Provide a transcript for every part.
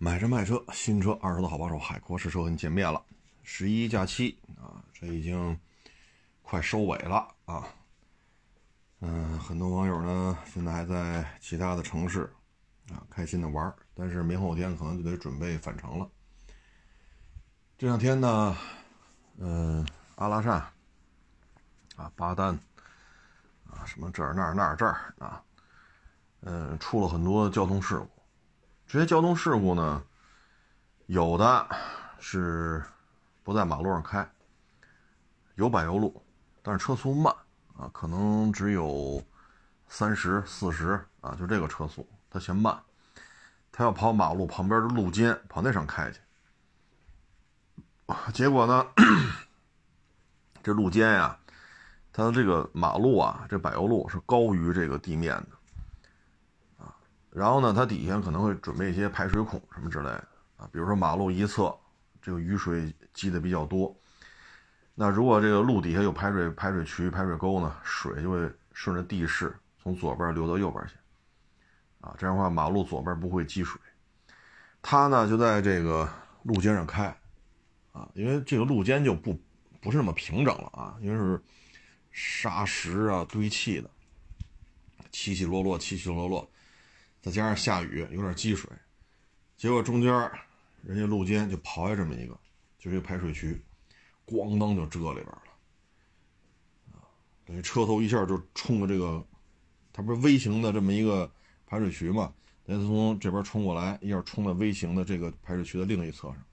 买车卖车，新车二手的好帮手，海阔试车和你见面了。十一假期啊，这已经快收尾了啊。嗯，很多网友呢现在还在其他的城市啊开心的玩，但是明后天可能就得准备返程了。这两天呢，嗯，阿拉善啊，巴丹啊，什么这儿那儿那儿这儿啊，嗯，出了很多交通事故。这些交通事故呢，有的是不在马路上开，有柏油路，但是车速慢啊，可能只有三十四十啊，就这个车速，他嫌慢，他要跑马路旁边的路肩，跑那上开去，结果呢，这路肩呀，它的这个马路啊，这柏油路是高于这个地面的。然后呢，它底下可能会准备一些排水孔什么之类的啊，比如说马路一侧这个雨水积的比较多，那如果这个路底下有排水排水渠、排水沟呢，水就会顺着地势从左边流到右边去，啊，这样的话马路左边不会积水。它呢就在这个路肩上开，啊，因为这个路肩就不不是那么平整了啊，因为是沙石啊堆砌的，起起落落，起起落落。再加上下雨，有点积水，结果中间人家路肩就刨下这么一个，就是一个排水渠，咣当就遮里边了，啊，等于车头一下就冲着这个，它不是 V 型的这么一个排水渠嘛，等于从这边冲过来，一下冲到 V 型的这个排水渠的另一侧上，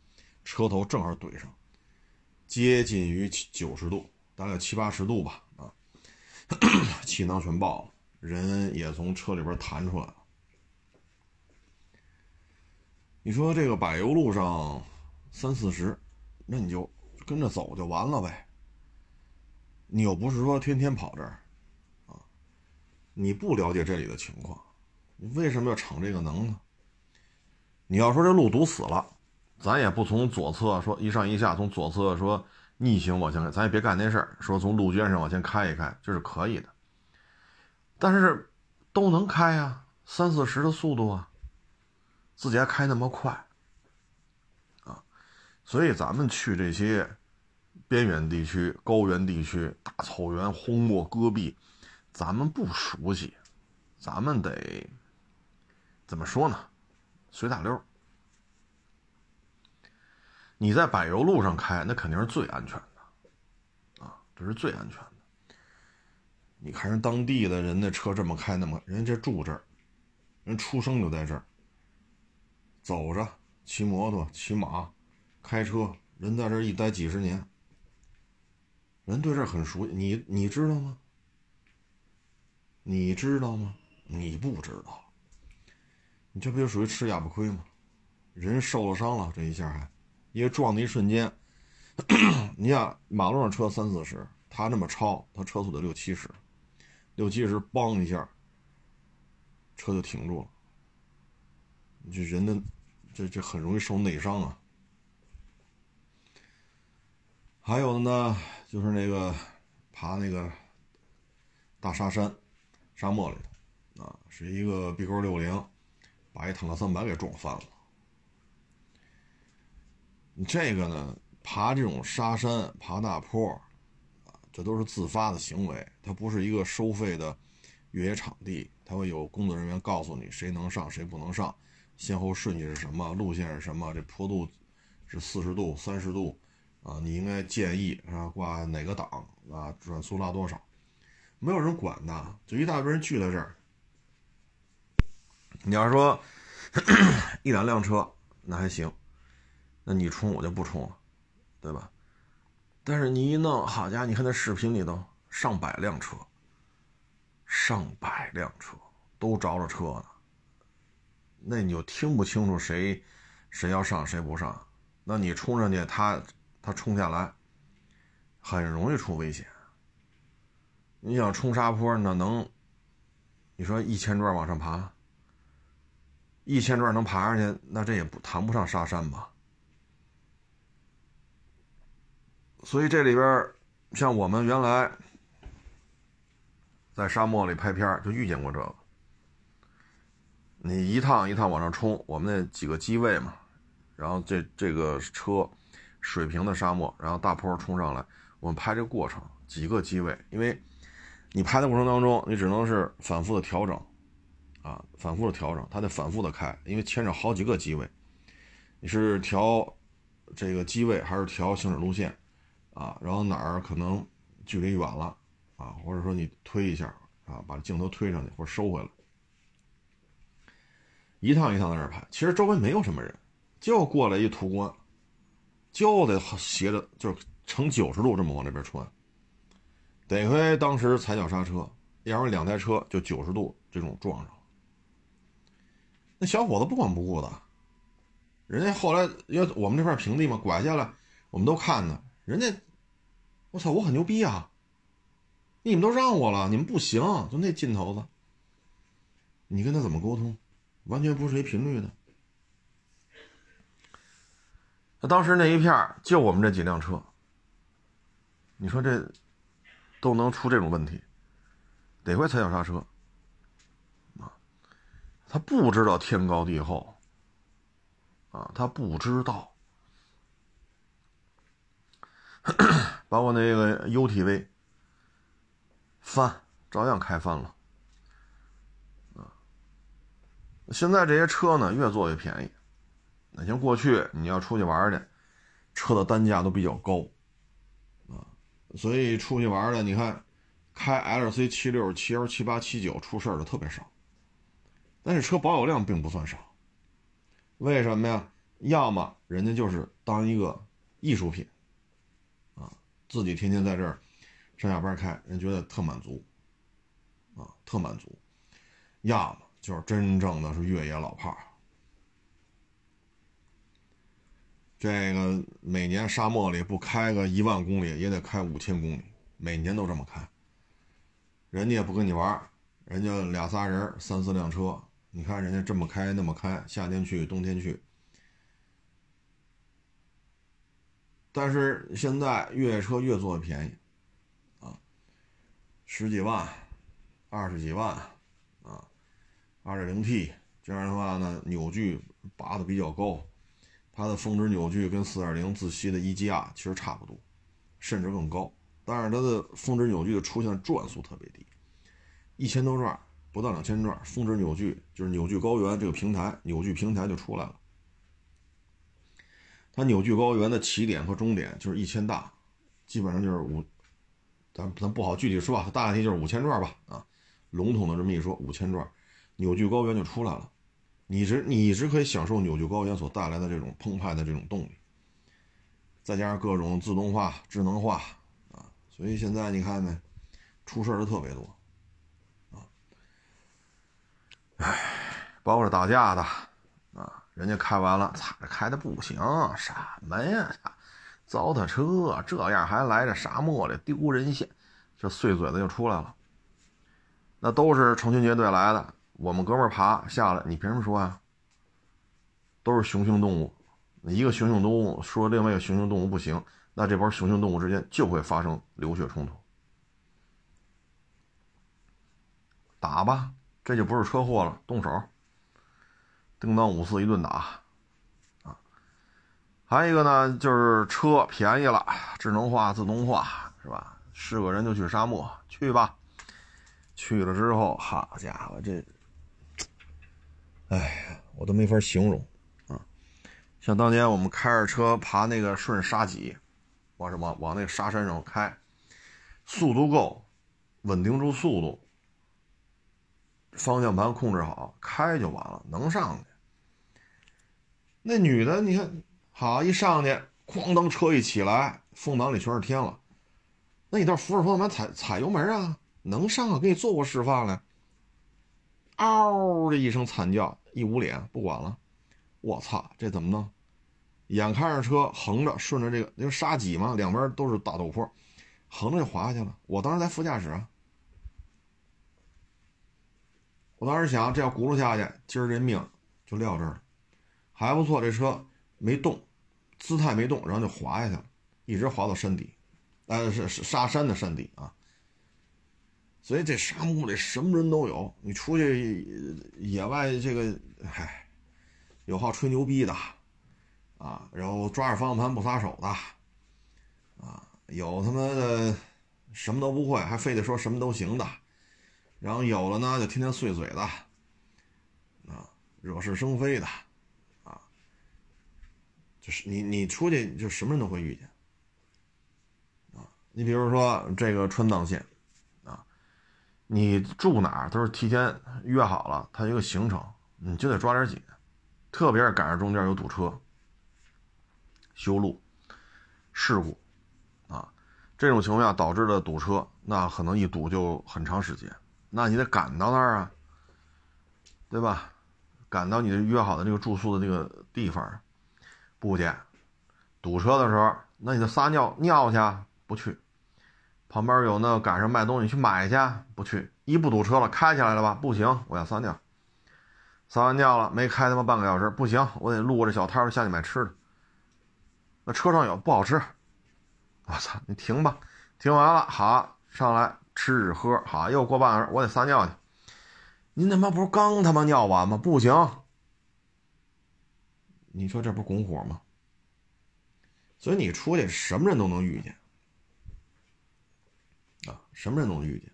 车头正好怼上，接近于九十度，大概七八十度吧，啊，气囊全爆了，人也从车里边弹出来了。你说这个柏油路上三四十，那你就跟着走就完了呗。你又不是说天天跑这儿，啊，你不了解这里的情况，你为什么要逞这个能呢？你要说这路堵死了，咱也不从左侧说一上一下，从左侧说逆行往前开，咱也别干那事儿，说从路肩上往前开一开，这是可以的。但是都能开呀，三四十的速度啊。自己还开那么快，啊，所以咱们去这些边远地区、高原地区、大草原、荒漠戈壁，咱们不熟悉，咱们得怎么说呢？随大溜。你在柏油路上开，那肯定是最安全的，啊，这是最安全的。你看人当地的人那车这么开，那么人家住这儿，人出生就在这儿。走着，骑摩托、骑马、开车，人在这一待几十年，人对这很熟悉。你你知道吗？你知道吗？你不知道。你这不就属于吃哑巴亏吗？人受了伤了，这一下还，因为撞的一瞬间，你想马路上车三四十，他那么超，他车速得六七十，六七十，嘣一下，车就停住了。这人的。这这很容易受内伤啊！还有的呢，就是那个爬那个大沙山、沙漠里头啊，是一个 B 勾六零把一坦克三百给撞翻了。你这个呢，爬这种沙山、爬大坡啊，这都是自发的行为，它不是一个收费的越野场地，它会有工作人员告诉你谁能上，谁不能上。先后顺序是什么？路线是什么？这坡度是四十度、三十度啊？你应该建议啊挂哪个档啊？转速拉多少？没有人管的，就一大堆人聚在这儿。你要说 一两辆车那还行，那你冲我就不冲了，对吧？但是你一弄，好家伙，你看那视频里头上百辆车，上百辆车都着了车呢。那你就听不清楚谁，谁要上谁不上，那你冲上去，他他冲下来，很容易出危险。你想冲沙坡，那能，你说一千转往上爬，一千转能爬上去，那这也不谈不上沙山吧。所以这里边，像我们原来在沙漠里拍片就遇见过这个。你一趟一趟往上冲，我们那几个机位嘛，然后这这个车水平的沙漠，然后大坡冲上来，我们拍这过程几个机位，因为你拍的过程当中，你只能是反复的调整，啊，反复的调整，它得反复的开，因为牵扯好几个机位，你是调这个机位还是调行驶路线，啊，然后哪儿可能距离远了，啊，或者说你推一下，啊，把镜头推上去或者收回来。一趟一趟在那儿拍，其实周围没有什么人，就过来一途观，就得斜着，就是呈九十度这么往这边穿。得亏当时踩脚刹车，要不然两台车就九十度这种撞上了。那小伙子不管不顾的，人家后来因为我们这块平地嘛，拐下来，我们都看呢。人家，我操，我很牛逼啊！你们都让我了，你们不行，就那劲头子，你跟他怎么沟通？完全不是一频率的。那当时那一片就我们这几辆车，你说这都能出这种问题，得亏踩脚刹车啊！他不知道天高地厚啊，他不知道，把我那个 UTV 翻，照样开翻了。现在这些车呢，越做越便宜。那像过去你要出去玩去，车的单价都比较高，啊，所以出去玩的，你看，开 L C 七六、七幺、七八、七九出事的特别少。但是车保有量并不算少。为什么呀？要么人家就是当一个艺术品，啊，自己天天在这儿上下班开，人觉得特满足，啊，特满足。要么。就是真正的是越野老炮儿，这个每年沙漠里不开个一万公里，也得开五千公里，每年都这么开。人家也不跟你玩人家俩仨人三四辆车，你看人家这么开那么开，夏天去冬天去。但是现在越野车越做越便宜，啊，十几万，二十几万。二点零 T 这样的话呢，扭矩拔的比较高，它的峰值扭矩跟四点零自吸的 EGR 其实差不多，甚至更高。但是它的峰值扭矩的出现转速特别低，一千多转不到两千转，峰值扭矩就是扭矩高原这个平台扭矩平台就出来了。它扭矩高原的起点和终点就是一千大，基本上就是五，咱咱不好具体说啊，大体就是五千转吧，啊，笼统的这么一说，五千转。扭矩高原就出来了，你直你一直可以享受扭矩高原所带来的这种澎湃的这种动力，再加上各种自动化、智能化啊，所以现在你看呢，出事的特别多啊，唉，包括打架的啊，人家开完了，擦，开的不行，什么呀，糟蹋车，这样还来这沙漠里丢人现，这碎嘴子就出来了，那都是成群结队来的。我们哥们儿爬下来，你凭什么说呀？都是雄性动物，一个雄性动物说另外一个雄性动物不行，那这帮雄性动物之间就会发生流血冲突，打吧，这就不是车祸了，动手，叮当五四一顿打，啊，还有一个呢，就是车便宜了，智能化、自动化，是吧？是个人就去沙漠，去吧，去了之后，好家伙，这。哎呀，我都没法形容啊！像当年我们开着车爬那个顺沙脊，往什么往那个沙山上开，速度够，稳定住速度，方向盘控制好，开就完了，能上去。那女的，你看，好一上去，哐当车一起来，风挡里全是天了。那你倒扶着方向盘踩踩油门啊，能上啊？给你做过示范了。嗷的一声惨叫，一捂脸，不管了。我操，这怎么弄？眼看着车横着顺着这个，因为沙脊嘛，两边都是大陡坡，横着就滑下去了。我当时在副驾驶啊，我当时想，这要轱辘下去，今儿这命就撂这儿了。还不错，这车没动，姿态没动，然后就滑下去了，一直滑到山底，呃，是是沙山的山底啊。所以这沙漠里什么人都有。你出去野外，这个嗨，有好吹牛逼的，啊，然后抓着方向盘不撒手的，啊，有他妈的什么都不会，还非得说什么都行的，然后有了呢，就天天碎嘴的，啊，惹是生非的，啊，就是你你出去就什么人都会遇见，啊，你比如说这个川藏线。你住哪儿都是提前约好了，它一个行程，你就得抓点紧，特别是赶上中间有堵车、修路、事故，啊，这种情况下导致的堵车，那可能一堵就很长时间，那你得赶到那儿啊，对吧？赶到你约好的这个住宿的这个地方，不去，堵车的时候，那你就撒尿尿去，不去。旁边有那赶上卖东西去买去，不去，一不堵车了，开起来了吧？不行，我要撒尿。撒完尿了，没开他妈半个小时，不行，我得路过这小摊儿下去买吃的。那车上有不好吃，我操，你停吧，停完了好上来吃喝，好又过半个小时，我得撒尿去。您他妈不是刚他妈尿完吗？不行，你说这不拱火吗？所以你出去什么人都能遇见。什么人都能遇见，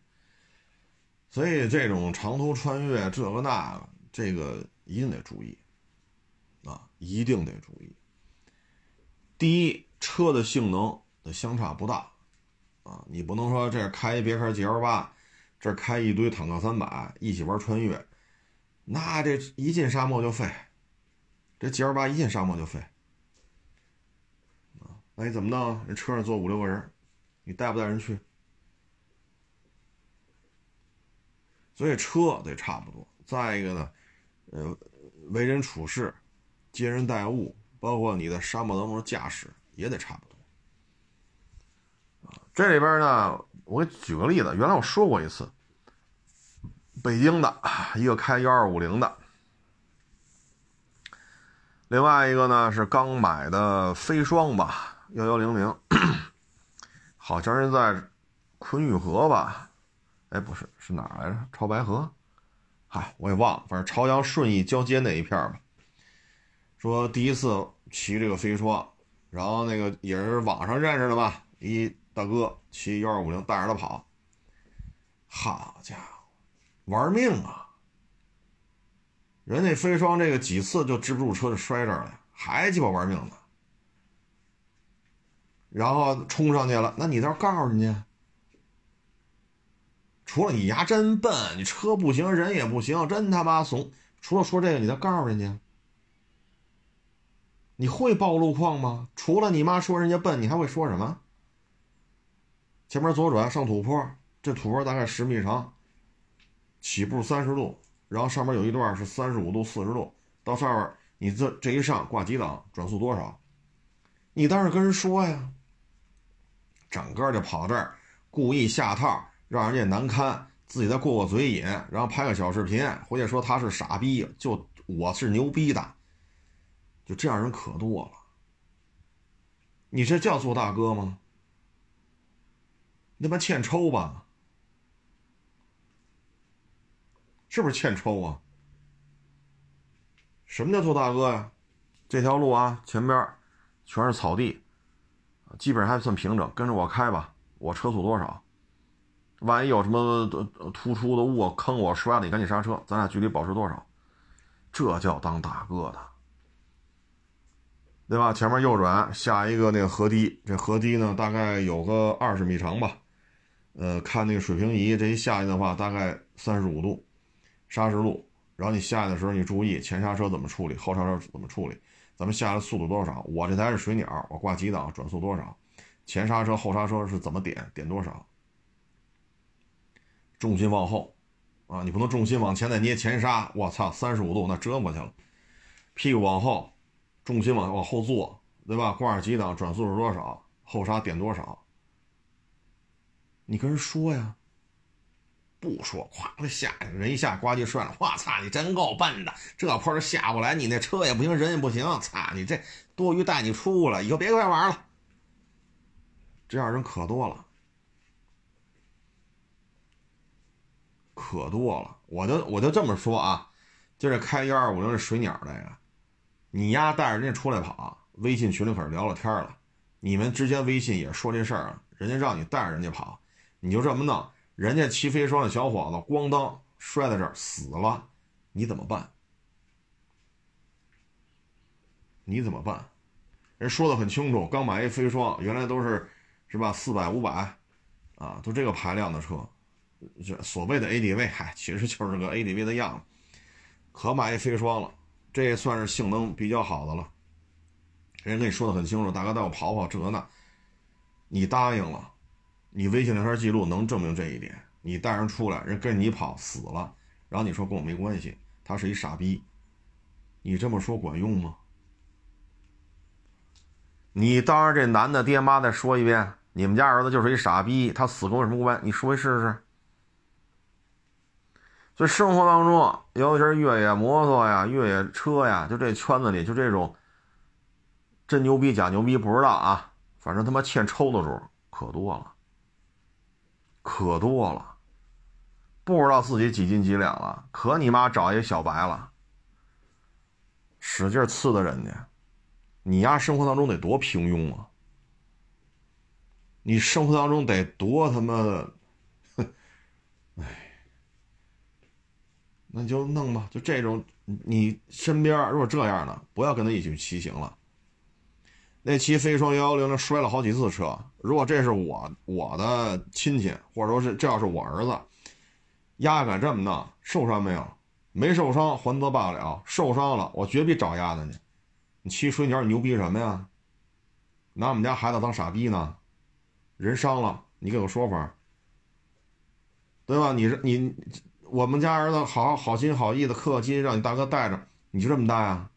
所以这种长途穿越这个那个，这个一定得注意，啊，一定得注意。第一，车的性能的相差不大，啊，你不能说这开别克 GL 八，这开一堆坦克三百一起玩穿越，那这一进沙漠就废，这 GL 八一进沙漠就废，啊，那你怎么弄？人车上坐五六个人，你带不带人去？所以车得差不多，再一个呢，呃，为人处事、接人待物，包括你的沙漠当中驾驶也得差不多。这里边呢，我给举个例子，原来我说过一次，北京的一个开幺二五零的，另外一个呢是刚买的飞双吧，幺幺零零，好像是在昆玉河吧。哎，不是，是哪来着？潮白河，嗨，我也忘了。反正朝阳顺义交接那一片吧。说第一次骑这个飞双，然后那个也是网上认识的吧，一大哥骑幺二五零带着他跑。好家伙，玩命啊！人那飞霜这个几次就支不住车就摔这儿了，还鸡巴玩命呢。然后冲上去了，那你倒告诉人家。除了你牙真笨，你车不行，人也不行，真他妈怂。除了说这个，你再告诉人家，你会报路况吗？除了你妈说人家笨，你还会说什么？前面左转上土坡，这土坡大概十米长，起步三十度，然后上面有一段是三十五度、四十度，到上面你这这一上挂几档，转速多少？你倒是跟人说呀。整个就跑这儿，故意下套。让人家难堪，自己再过过嘴瘾，然后拍个小视频，回去说他是傻逼，就我是牛逼的，就这样人可多了。你这叫做大哥吗？那不欠抽吧？是不是欠抽啊？什么叫做大哥呀？这条路啊，前边全是草地，基本上还算平整，跟着我开吧，我车速多少？万一有什么突出的物坑我摔了，你赶紧刹车，咱俩距离保持多少？这叫当大哥的，对吧？前面右转下一个那个河堤，这河堤呢大概有个二十米长吧。呃，看那个水平仪，这一下去的话大概三十五度，砂石路。然后你下去的时候你注意前刹车怎么处理，后刹车怎么处理。咱们下来速度多少？我这台是水鸟，我挂几档，转速多少？前刹车后刹车是怎么点？点多少？重心往后，啊，你不能重心往前再捏前刹，我操，三十五度那折磨去了。屁股往后，重心往往后坐，对吧？挂上几档，转速是多少？后刹点多少？你跟人说呀，不说，咵的下人一下呱唧摔了，我操，你真够笨的，这坡下不来，你那车也不行，人也不行，操你这多余带你出了，以后别再玩了。这样人可多了。可多了。我就我就这么说啊，就这开幺二五零这水鸟这个，你丫带着人家出来跑，微信群里可是聊了天了，你们之间微信也说这事儿啊，人家让你带着人家跑，你就这么弄，人家骑飞霜的小伙子咣当摔在这儿死了，你怎么办？你怎么办？人说的很清楚，刚买一飞霜，原来都是是吧四百五百，啊，就这个排量的车，这所谓的 ADV，嗨，其实就是个 ADV 的样子。可买一飞霜了，这也算是性能比较好的了。人跟你说的很清楚，大哥带我跑跑这那，你答应了，你微信聊天记录能证明这一点。你带人出来，人跟你跑死了，然后你说跟我没关系，他是一傻逼，你这么说管用吗？你当着这男的爹妈再说一遍，你们家儿子就是一傻逼，他死跟我什么关？你说一试试。所以生活当中，尤其是越野摩托呀、越野车呀，就这圈子里，就这种真牛逼假牛逼不知道啊，反正他妈欠抽的主可多了，可多了，不知道自己几斤几两了，可你妈找一小白了，使劲刺的人家。你丫生活当中得多平庸啊！你生活当中得多他妈的，那就弄吧，就这种，你身边如果这样的，不要跟他一起骑行了。那骑飞双幺幺零的摔了好几次车，如果这是我我的亲戚，或者说是这要是我儿子，丫敢这么弄，受伤没有？没受伤还则罢了，受伤了我绝逼找丫的去。你骑水鸟，你牛逼什么呀？拿我们家孩子当傻逼呢？人伤了，你给个说法，对吧？你是你我们家儿子好好心好意的客气，让你大哥带着，你就这么带啊？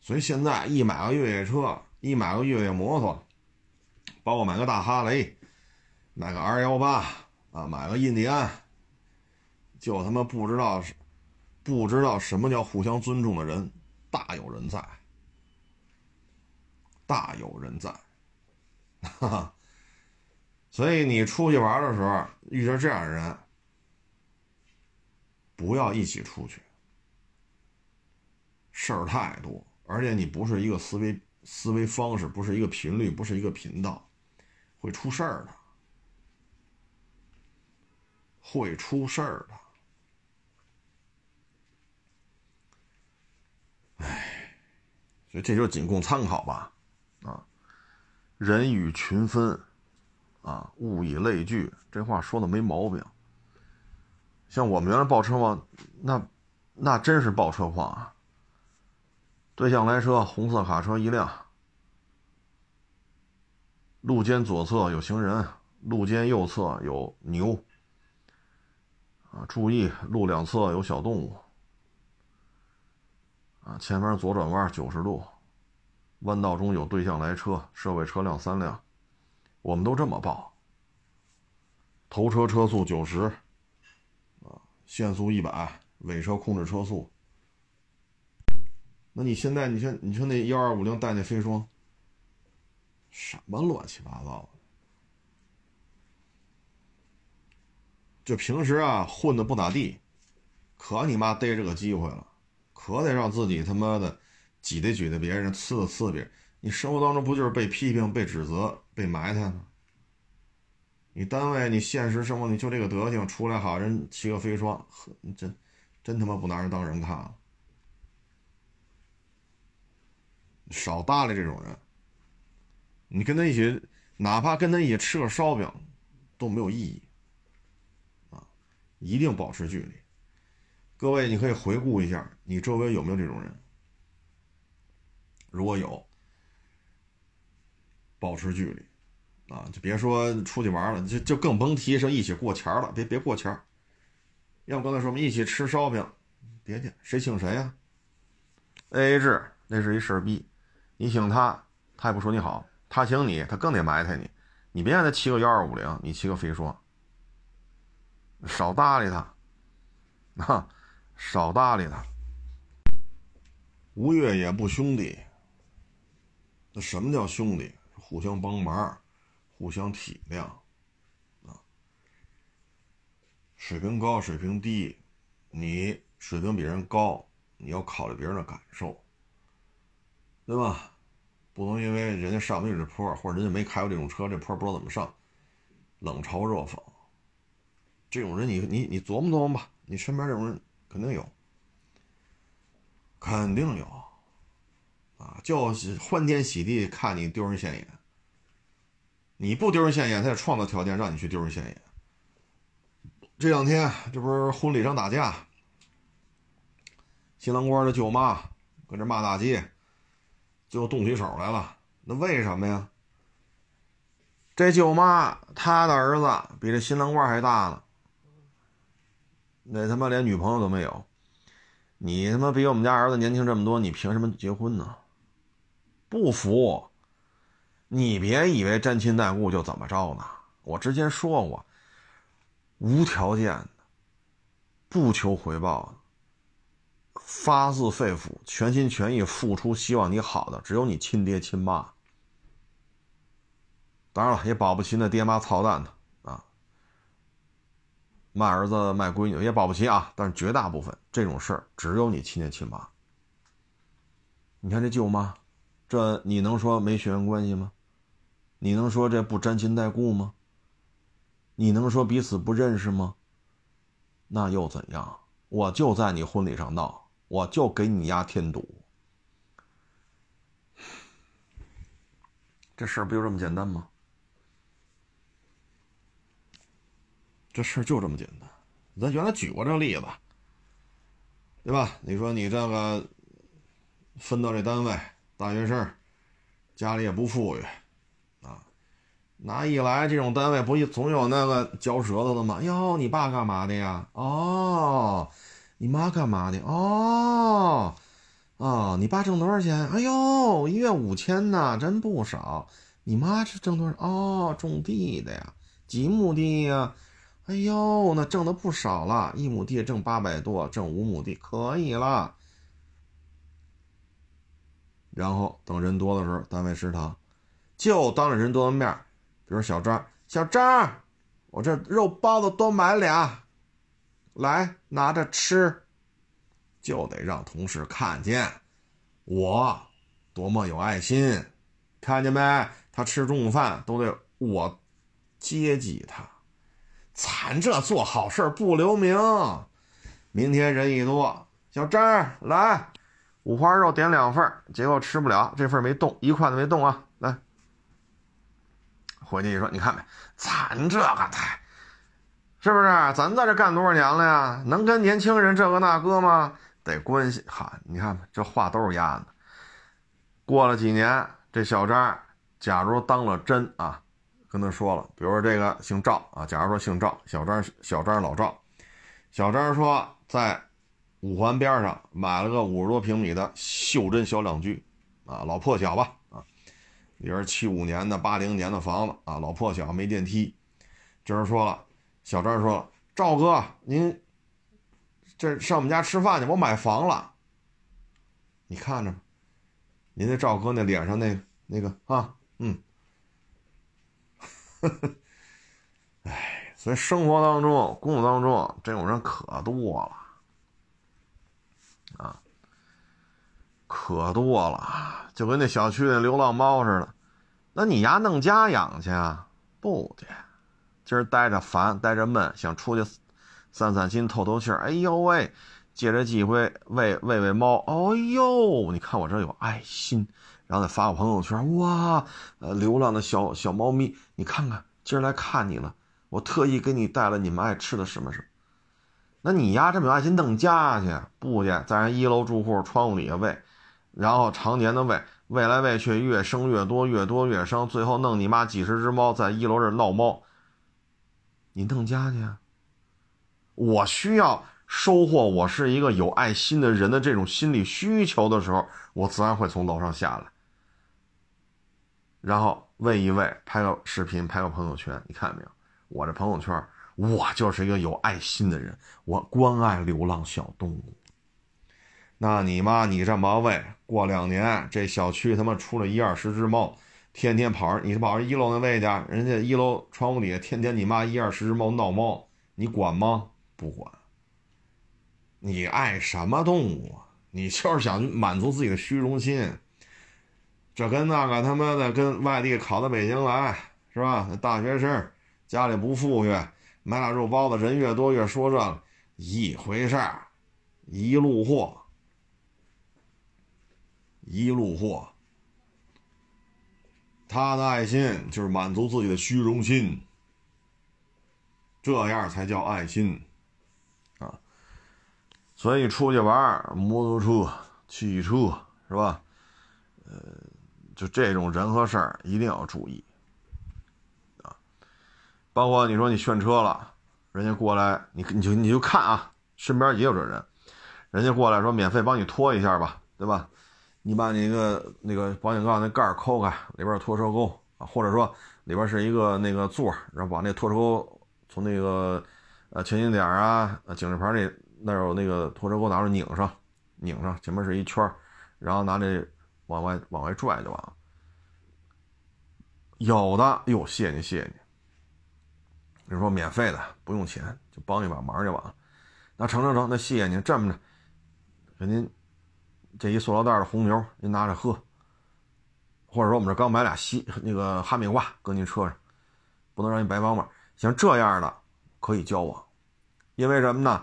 所以现在一买个越野车，一买个越野摩托，包括买个大哈雷，买个 R 幺八啊，买个印第安，就他妈不知道是。不知道什么叫互相尊重的人，大有人在，大有人在，哈哈。所以你出去玩的时候遇着这样的人，不要一起出去，事儿太多，而且你不是一个思维思维方式，不是一个频率，不是一个频道，会出事儿的，会出事儿的。唉，所以这就仅供参考吧，啊，人以群分，啊，物以类聚，这话说的没毛病。像我们原来报车况，那那真是报车况啊。对向来车，红色卡车一辆，路肩左侧有行人，路肩右侧有牛，啊，注意路两侧有小动物。啊，前面左转弯九十度，弯道中有对向来车，社会车辆三辆，我们都这么报。头车车速九十，啊，限速一百，尾车控制车速。那你现在，你像你说那幺二五零带那飞霜，什么乱七八糟的？就平时啊混的不咋地，可你妈逮着个机会了。可得让自己他妈的挤兑挤兑别人，刺刺别人。你生活当中不就是被批评、被指责、被埋汰吗？你单位、你现实生活，你就这个德行，出来好人骑个飞霜，呵，你真真他妈不拿人当人看了。少搭理这种人。你跟他一起，哪怕跟他一起吃个烧饼，都没有意义。啊，一定保持距离。各位，你可以回顾一下，你周围有没有这种人？如果有，保持距离，啊，就别说出去玩了，就就更甭提说一起过钱了，别别过钱要不刚才说我们一起吃烧饼，别介，谁请谁呀？A A 制，那是一事儿逼，你请他，他也不说你好；他请你，他更得埋汰你。你别让他骑个幺二五零，你骑个飞霜，少搭理他，啊。少搭理他，吴越也不兄弟。那什么叫兄弟？互相帮忙，互相体谅，啊！水平高水平低，你水平比人高，你要考虑别人的感受，对吧？不能因为人家上不去这坡，或者人家没开过这种车，这坡不知道怎么上，冷嘲热讽。这种人，你你你琢磨琢磨吧，你身边这种人肯定有，肯定有，啊，就是欢天喜地看你丢人现眼，你不丢人现眼，他也创造条件让你去丢人现眼。这两天这不是婚礼上打架，新郎官的舅妈跟这骂大街，最后动起手来了。那为什么呀？这舅妈她的儿子比这新郎官还大呢。那他妈连女朋友都没有，你他妈比我们家儿子年轻这么多，你凭什么结婚呢？不服！你别以为沾亲带故就怎么着呢？我之前说过，无条件的、不求回报的、发自肺腑、全心全意付出，希望你好的，只有你亲爹亲妈。当然了，也保不齐那爹妈操蛋的啊。卖儿子卖闺女也保不齐啊，但是绝大部分这种事儿只有你亲爹亲妈。你看这舅妈，这你能说没血缘关系吗？你能说这不沾亲带故吗？你能说彼此不认识吗？那又怎样？我就在你婚礼上闹，我就给你丫添堵。这事儿不就这么简单吗？这事儿就这么简单，咱原来举过这个例子，对吧？你说你这个分到这单位，大学生，家里也不富裕，那一来这种单位不总有那个嚼舌头的吗？哟，你爸干嘛的呀？哦，你妈干嘛的？哦，哦，你爸挣多少钱？哎呦，一月五千呢，真不少。你妈是挣多少？哦，种地的呀，几亩地呀？哎呦，那挣的不少了，一亩地挣八百多，挣五亩地可以了。然后等人多的时候，单位食堂就当着人多的面，比如小张，小张，我这肉包子多买俩，来拿着吃，就得让同事看见我多么有爱心，看见没？他吃中午饭都得我接济他。咱这做好事不留名，明天人一多，小张来，五花肉点两份结果吃不了，这份没动，一块都没动啊！来，回去一说，你看没？咱这个太，是不是？咱在这干多少年了呀？能跟年轻人这个那个吗？得关系哈！你看这话都是压的。过了几年，这小张假如当了真啊。跟他说了，比如说这个姓赵啊，假如说姓赵，小张小张老赵，小张说在五环边上买了个五十多平米的袖珍小两居，啊，老破小吧，也是七五年的八零年的房子啊，老破小没电梯。这人说了，小张说了，赵哥您这上我们家吃饭去，我买房了，你看着，您那赵哥那脸上那那个啊，嗯。呵呵，哎，所以生活当中、工作当中，这种人可多了可多了，就跟那小区那流浪猫似的。那你丫弄家养去啊？不去，今儿待着烦，待着闷，想出去散散心、透透气儿。哎呦喂，借这机会喂喂喂猫。哎呦，你看我这有爱心。然后再发个朋友圈，哇，呃，流浪的小小猫咪，你看看，今儿来看你了，我特意给你带了你们爱吃的什么什么。那你丫这么有爱心，弄家去不去？在人一楼住户窗户底下喂，然后常年的喂，喂来喂去，越生越多，越多越生，最后弄你妈几十只猫在一楼这闹猫。你弄家去啊，我需要收获我是一个有爱心的人的这种心理需求的时候，我自然会从楼上下来。然后喂一喂，拍个视频，拍个朋友圈，你看见没有？我这朋友圈，我就是一个有爱心的人，我关爱流浪小动物。那你妈，你这么喂，过两年这小区他妈出了一二十只猫，天天跑，你是跑人一楼那喂去，人家一楼窗户底下天天你妈一二十只猫闹猫，你管吗？不管。你爱什么动物啊？你就是想满足自己的虚荣心。这跟那个他妈的跟外地考到北京来是吧？大学生家里不富裕，买俩肉包子，人越多越说这一回事儿，一路货，一路货。他的爱心就是满足自己的虚荣心，这样才叫爱心啊！所以出去玩，摩托车、汽车是吧？呃，就这种人和事儿一定要注意啊！包括你说你炫车了，人家过来，你你就你就看啊，身边也有这人，人家过来说免费帮你拖一下吧，对吧？你把你那个那个保险杠那盖抠开，里边有拖车钩啊，或者说里边是一个那个座，然后把那拖车钩从那个呃前进点啊、警示牌那那有那个拖车钩拿着拧上，拧上前面是一圈，然后拿那往外往外拽就完了。有的哟，谢谢你谢谢你，你说免费的不用钱，就帮一把忙就完了。那成成成，那谢谢您，这么着给您。这一塑料袋的红牛，您拿着喝。或者说，我们这刚买俩西那个哈密瓜，搁您车上，不能让您白帮忙。像这样的可以交往，因为什么呢？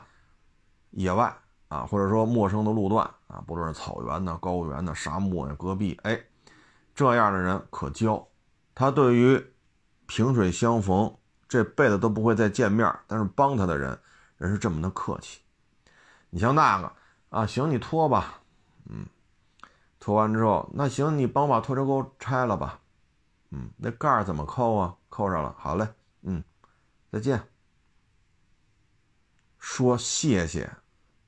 野外啊，或者说陌生的路段啊，不论是草原呢、高原呢、沙漠呀、戈壁，哎，这样的人可交。他对于萍水相逢，这辈子都不会再见面，但是帮他的人，人是这么的客气。你像那个啊，行，你拖吧。嗯，拖完之后，那行，你帮我把拖车钩拆了吧。嗯，那盖怎么扣啊？扣上了，好嘞。嗯，再见。说谢谢，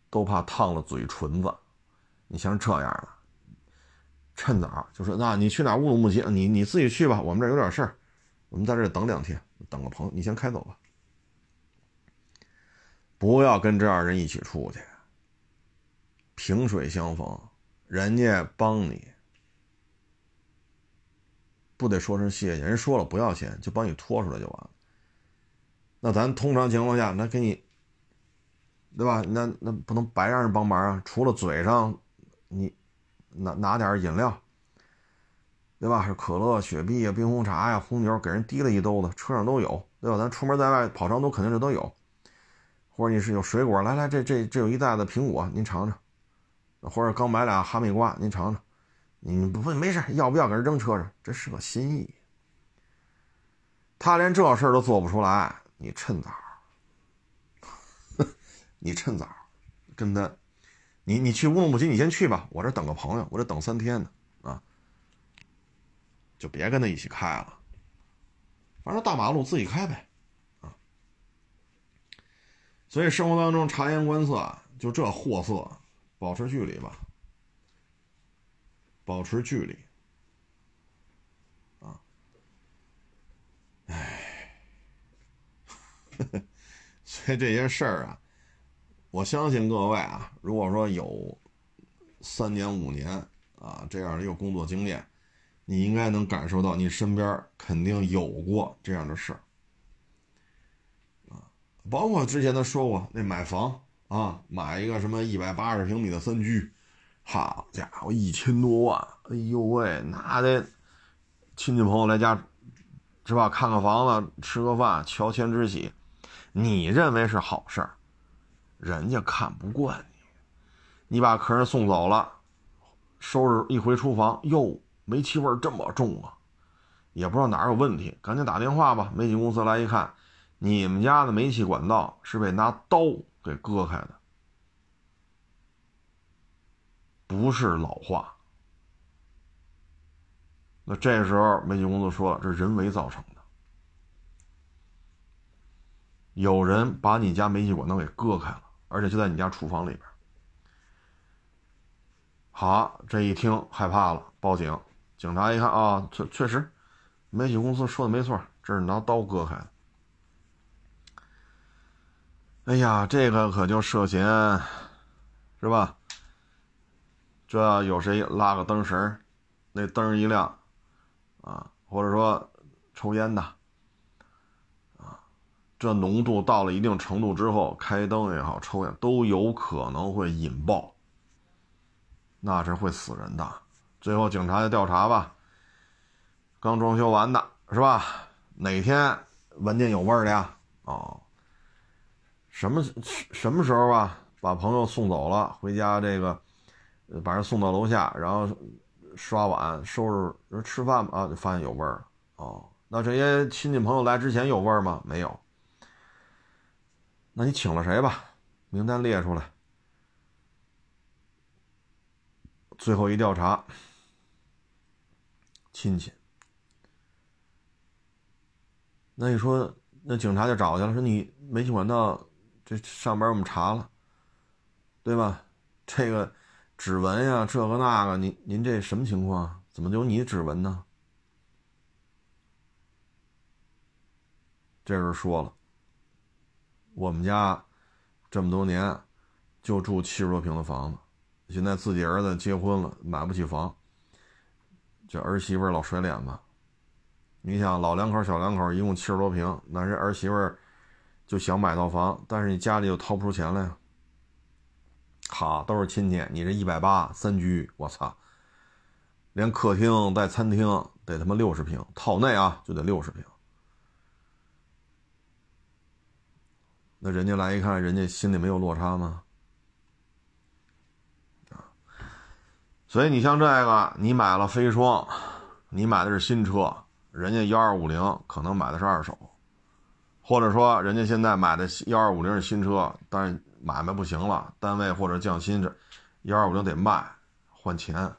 都怕烫了嘴唇子。你像这样的，趁早就说，那你去哪乌鲁木齐？你你自己去吧，我们这有点事儿，我们在这等两天，等个朋友，你先开走吧。不要跟这样人一起出去。萍水相逢，人家帮你，不得说声谢谢？人说了不要钱，就帮你拖出来就完了。那咱通常情况下，那给你，对吧？那那不能白让人帮忙啊！除了嘴上，你拿拿点饮料，对吧？是可乐、雪碧呀、冰红茶呀、红牛，给人提了一兜子，车上都有，对吧？咱出门在外跑长途，肯定这都有。或者你是有水果，来来，这这这有一袋子苹果，您尝尝。或者刚买俩哈密瓜，您尝尝，你不没事，要不要给人扔车上？这是个心意。他连这事儿都做不出来，你趁早，你趁早跟他，你你去乌鲁木齐，你先去吧，我这等个朋友，我这等三天呢，啊，就别跟他一起开了，反正大马路自己开呗，啊。所以生活当中察言观色，就这货色。保持距离吧，保持距离。啊，唉，所以这些事儿啊，我相信各位啊，如果说有三年五年啊这样的一个工作经验，你应该能感受到你身边肯定有过这样的事儿啊，包括之前他说过那买房。啊，买一个什么一百八十平米的三居，好家伙，一千多万！哎呦喂，那得亲戚朋友来家是吧？看看房子，吃个饭，乔迁之喜，你认为是好事儿，人家看不惯你。你把客人送走了，收拾一回厨房，哟，煤气味这么重啊！也不知道哪有问题，赶紧打电话吧。煤气公司来一看，你们家的煤气管道是被拿刀。给割开的，不是老化。那这时候煤气公司说了，这是人为造成的，有人把你家煤气管道给割开了，而且就在你家厨房里边。好，这一听害怕了，报警。警察一看啊，确确实，煤气公司说的没错，这是拿刀割开的。哎呀，这个可就涉嫌，是吧？这有谁拉个灯绳那灯一亮，啊，或者说抽烟的，啊，这浓度到了一定程度之后，开灯也好，抽烟都有可能会引爆，那是会死人的。最后警察就调查吧，刚装修完的是吧？哪天闻见有味儿的呀？哦，什么什么时候啊？把朋友送走了，回家这个把人送到楼下，然后刷碗、收拾吃饭啊，就发现有味儿了。哦，那这些亲戚朋友来之前有味儿吗？没有。那你请了谁吧？名单列出来。最后一调查，亲戚。那你说，那警察就找去了，说你煤气管道这上边我们查了，对吧？这个指纹呀，这个那个，您您这什么情况？怎么就你指纹呢？这人说了。我们家这么多年就住七十多平的房子，现在自己儿子结婚了，买不起房，这儿媳妇老甩脸子。你想，老两口、小两口一共七十多平，那人儿媳妇就想买套房，但是你家里又掏不出钱来呀。好，都是亲戚，你这一百八三居，我操，连客厅带餐厅得他妈六十平，套内啊就得六十平。那人家来一看，人家心里没有落差吗？所以你像这个，你买了飞霜，你买的是新车，人家幺二五零可能买的是二手，或者说人家现在买的幺二五零是新车，但是买卖不行了，单位或者降薪这幺二五零得卖换钱，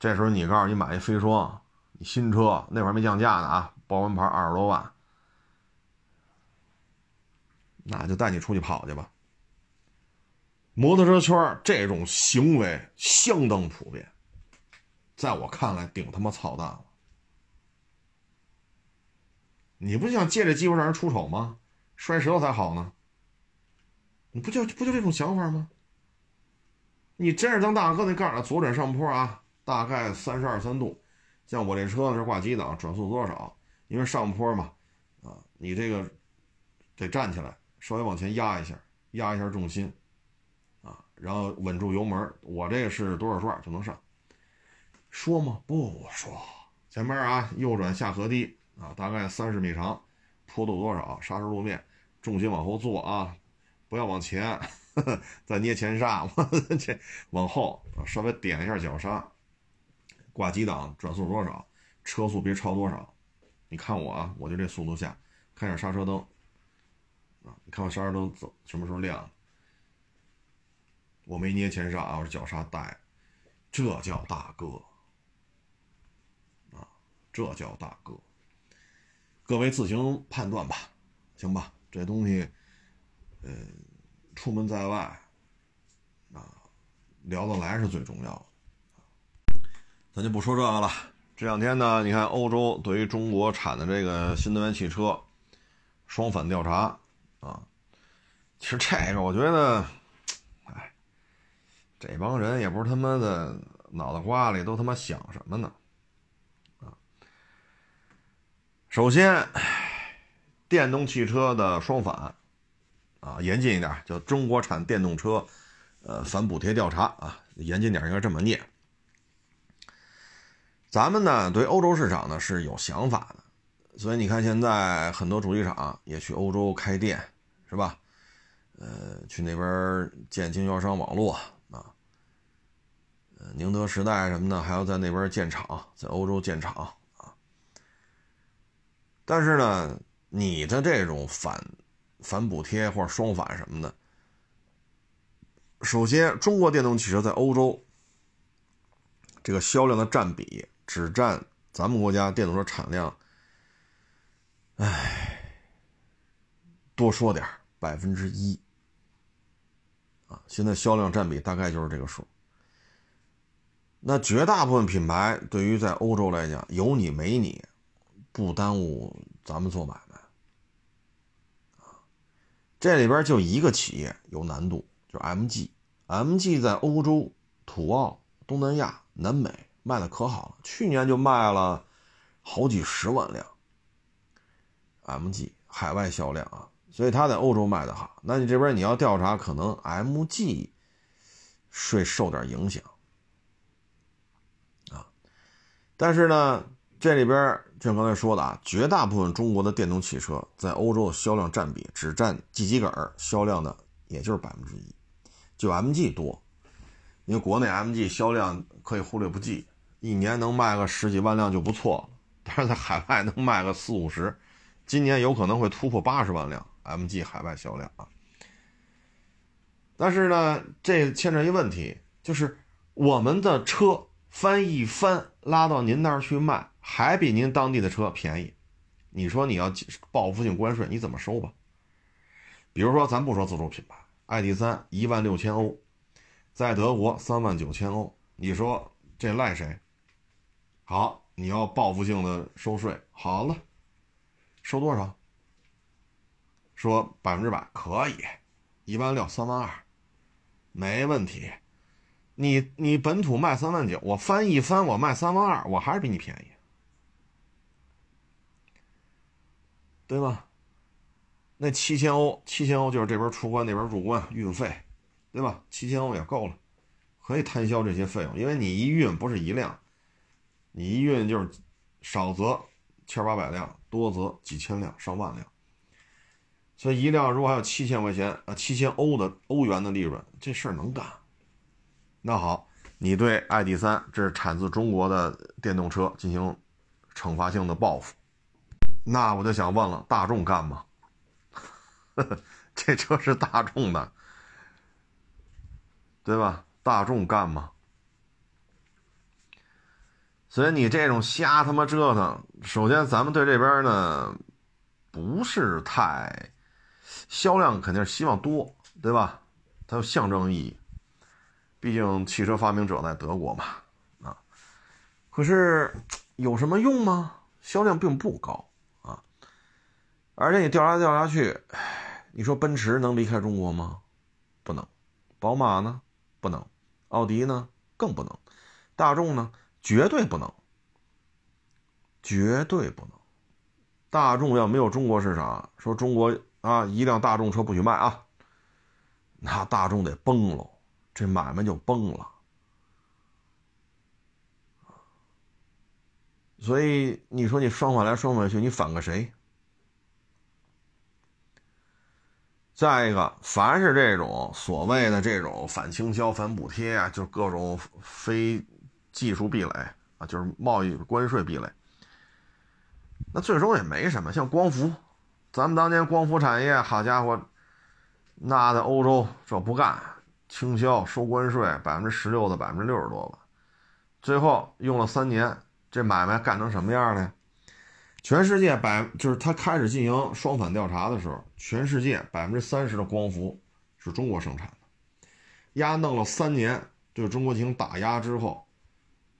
这时候你告诉你买一飞霜，你新车那会儿没降价呢啊，报完牌二十多万。那就带你出去跑去吧。摩托车圈这种行为相当普遍，在我看来顶他妈操蛋了。你不想借这机会让人出丑吗？摔石头才好呢。你不就不就这种想法吗？你真是当大哥，那告诉他左转上坡啊，大概三十二三度。像我这车呢是挂几档，转速多少？因为上坡嘛，啊，你这个得站起来。稍微往前压一下，压一下重心，啊，然后稳住油门。我这个是多少转就能上？说吗？不说。前面啊，右转下河堤啊，大概三十米长，坡度多少？砂石路面，重心往后坐啊，不要往前，再捏前刹，这往后稍微点一下脚刹，挂几档，转速多少？车速别超多少？你看我啊，我就这速度下，开点刹车灯。啊！你看我刹车灯走什么时候亮？我没捏前刹啊，我是脚刹带，这叫大哥啊！这叫大哥，各位自行判断吧，行吧？这东西，呃，出门在外啊，聊得来是最重要的。咱就不说这个了。这两天呢，你看欧洲对于中国产的这个新能源汽车双反调查。啊，其实这个我觉得，哎，这帮人也不是他妈的脑袋瓜里都他妈想什么呢？啊，首先，电动汽车的双反，啊，严谨一点叫中国产电动车，呃，反补贴调查啊，严谨点应该这么念。咱们呢，对欧洲市场呢是有想法的。所以你看，现在很多主机厂也去欧洲开店，是吧？呃，去那边建经销商网络啊，呃，宁德时代什么的还要在那边建厂，在欧洲建厂。但是呢，你的这种反反补贴或者双反什么的，首先，中国电动汽车在欧洲这个销量的占比只占咱们国家电动车产量。唉，多说点百分之一啊，现在销量占比大概就是这个数。那绝大部分品牌对于在欧洲来讲，有你没你，不耽误咱们做买卖啊。这里边就一个企业有难度，就是 MG，MG 在欧洲、土澳、东南亚、南美卖的可好了，去年就卖了好几十万辆。MG 海外销量啊，所以它在欧洲卖的好。那你这边你要调查，可能 MG 税受点影响啊。但是呢，这里边就刚才说的啊，绝大部分中国的电动汽车在欧洲的销量占比只占 G 几个儿销量的，也就是百分之一，就 MG 多。因为国内 MG 销量可以忽略不计，一年能卖个十几万辆就不错了，但是在海外能卖个四五十。今年有可能会突破八十万辆 MG 海外销量啊！但是呢，这牵扯一问题，就是我们的车翻一翻拉到您那儿去卖，还比您当地的车便宜。你说你要报复性关税，你怎么收吧？比如说，咱不说自主品牌，ID.3 一万六千欧，在德国三万九千欧，你说这赖谁？好，你要报复性的收税，好了。收多少？说百分之百可以，一万六三万二，没问题。你你本土卖三万九，我翻一翻，我卖三万二，我还是比你便宜，对吧？那七千欧，七千欧就是这边出关那边入关运费，对吧？七千欧也够了，可以摊销这些费用，因为你一运不是一辆，你一运就是少则。千八百辆，多则几千辆、上万辆，所以一辆如果还有七千块钱啊，七千欧的欧元的利润，这事儿能干。那好，你对 ID 三这是产自中国的电动车进行惩罚性的报复，那我就想问了，大众干吗？这车是大众的，对吧？大众干吗？所以你这种瞎他妈折腾，首先咱们对这边呢不是太销量肯定是希望多，对吧？它有象征意义，毕竟汽车发明者在德国嘛，啊。可是有什么用吗？销量并不高啊，而且你调查调查去，你说奔驰能离开中国吗？不能，宝马呢？不能，奥迪呢？更不能，大众呢？绝对不能，绝对不能！大众要没有中国市场，说中国啊一辆大众车不许卖啊，那大众得崩了，这买卖就崩了。所以你说你双反来双反去，你反个谁？再一个，凡是这种所谓的这种反倾销、反补贴啊，就各种非。技术壁垒啊，就是贸易关税壁垒。那最终也没什么，像光伏，咱们当年光伏产业，好家伙，那在欧洲这不干，倾销收关税，百分之十六的百分之六十多吧。最后用了三年，这买卖干成什么样呢？全世界百就是他开始进行双反调查的时候，全世界百分之三十的光伏是中国生产的。压弄了三年，对中国进行打压之后。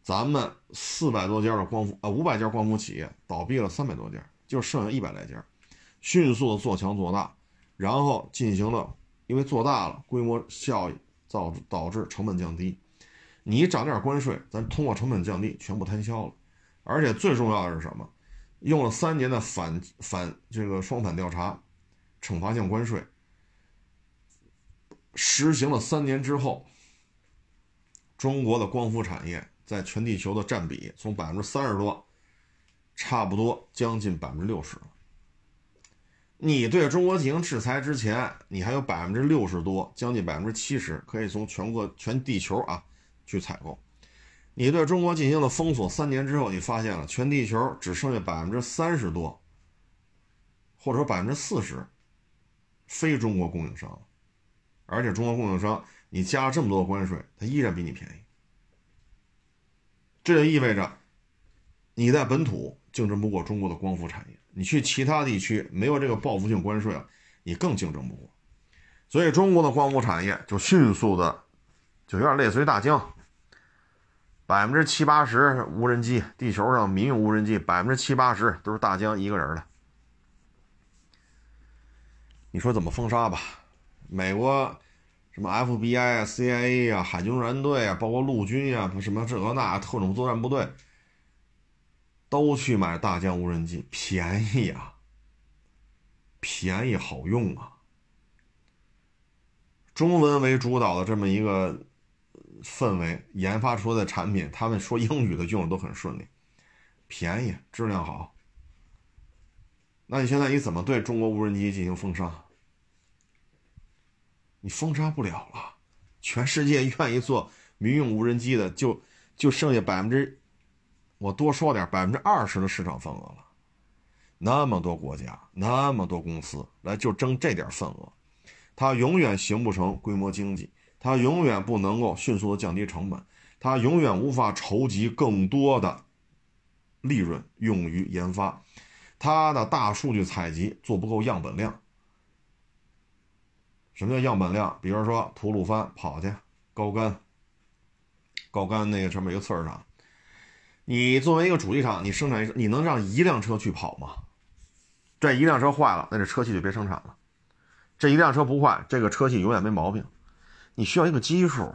咱们四百多家的光伏啊，五百家光伏企业倒闭了三百多家，就剩下一百来家，迅速的做强做大，然后进行了，因为做大了，规模效益造导致成本降低，你涨点关税，咱通过成本降低全部摊销了，而且最重要的是什么？用了三年的反反这个双反调查，惩罚性关税，实行了三年之后，中国的光伏产业。在全地球的占比从百分之三十多，差不多将近百分之六十了。你对中国进行制裁之前，你还有百分之六十多，将近百分之七十可以从全国全地球啊去采购。你对中国进行了封锁三年之后，你发现了全地球只剩下百分之三十多，或者说百分之四十非中国供应商，而且中国供应商你加了这么多关税，它依然比你便宜。这就意味着，你在本土竞争不过中国的光伏产业，你去其他地区没有这个报复性关税了，你更竞争不过。所以中国的光伏产业就迅速的，就有点类似于大疆，百分之七八十无人机，地球上民用无人机百分之七八十都是大疆一个人的。你说怎么封杀吧？美国。什么 FBI 啊、CIA 啊、海军陆战队啊，包括陆军呀，什么这个那特种作战部队，都去买大疆无人机，便宜啊！便宜好用啊。中文为主导的这么一个氛围，研发出的产品，他们说英语的用的都很顺利，便宜，质量好。那你现在你怎么对中国无人机进行封杀？你封杀不了了，全世界愿意做民用无人机的，就就剩下百分之，我多说点，百分之二十的市场份额了。那么多国家，那么多公司来就争这点份额，它永远形不成规模经济，它永远不能够迅速的降低成本，它永远无法筹集更多的利润用于研发，它的大数据采集做不够样本量。什么叫样本量？比如说吐鲁番跑去高干，高干那个上面一个刺儿场，你作为一个主机厂，你生产一，你能让一辆车去跑吗？这一辆车坏了，那这车系就别生产了。这一辆车不坏，这个车系永远没毛病。你需要一个基数，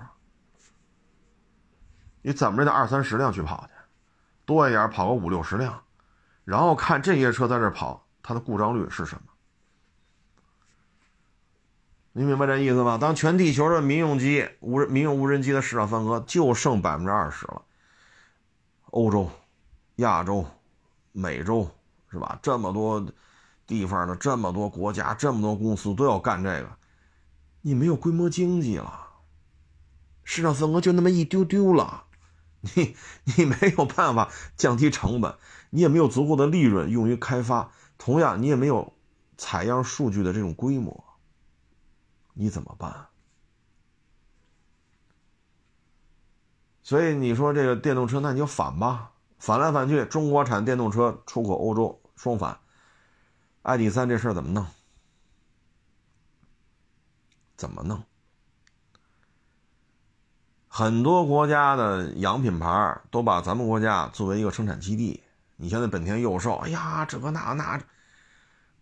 你怎么着得二三十辆去跑去，多一点跑个五六十辆，然后看这些车在这跑，它的故障率是什么？你明白这意思吗？当全地球的民用机无人民用无人机的市场份额就剩百分之二十了，欧洲、亚洲、美洲是吧？这么多地方的这么多国家，这么多公司都要干这个，你没有规模经济了，市场份额就那么一丢丢了，你你没有办法降低成本，你也没有足够的利润用于开发，同样你也没有采样数据的这种规模。你怎么办？所以你说这个电动车，那你就反吧，反来反去，中国产电动车出口欧洲双反。爱迪三这事儿怎么弄？怎么弄？很多国家的洋品牌都把咱们国家作为一个生产基地。你像那本田佑兽，哎呀，这个那那。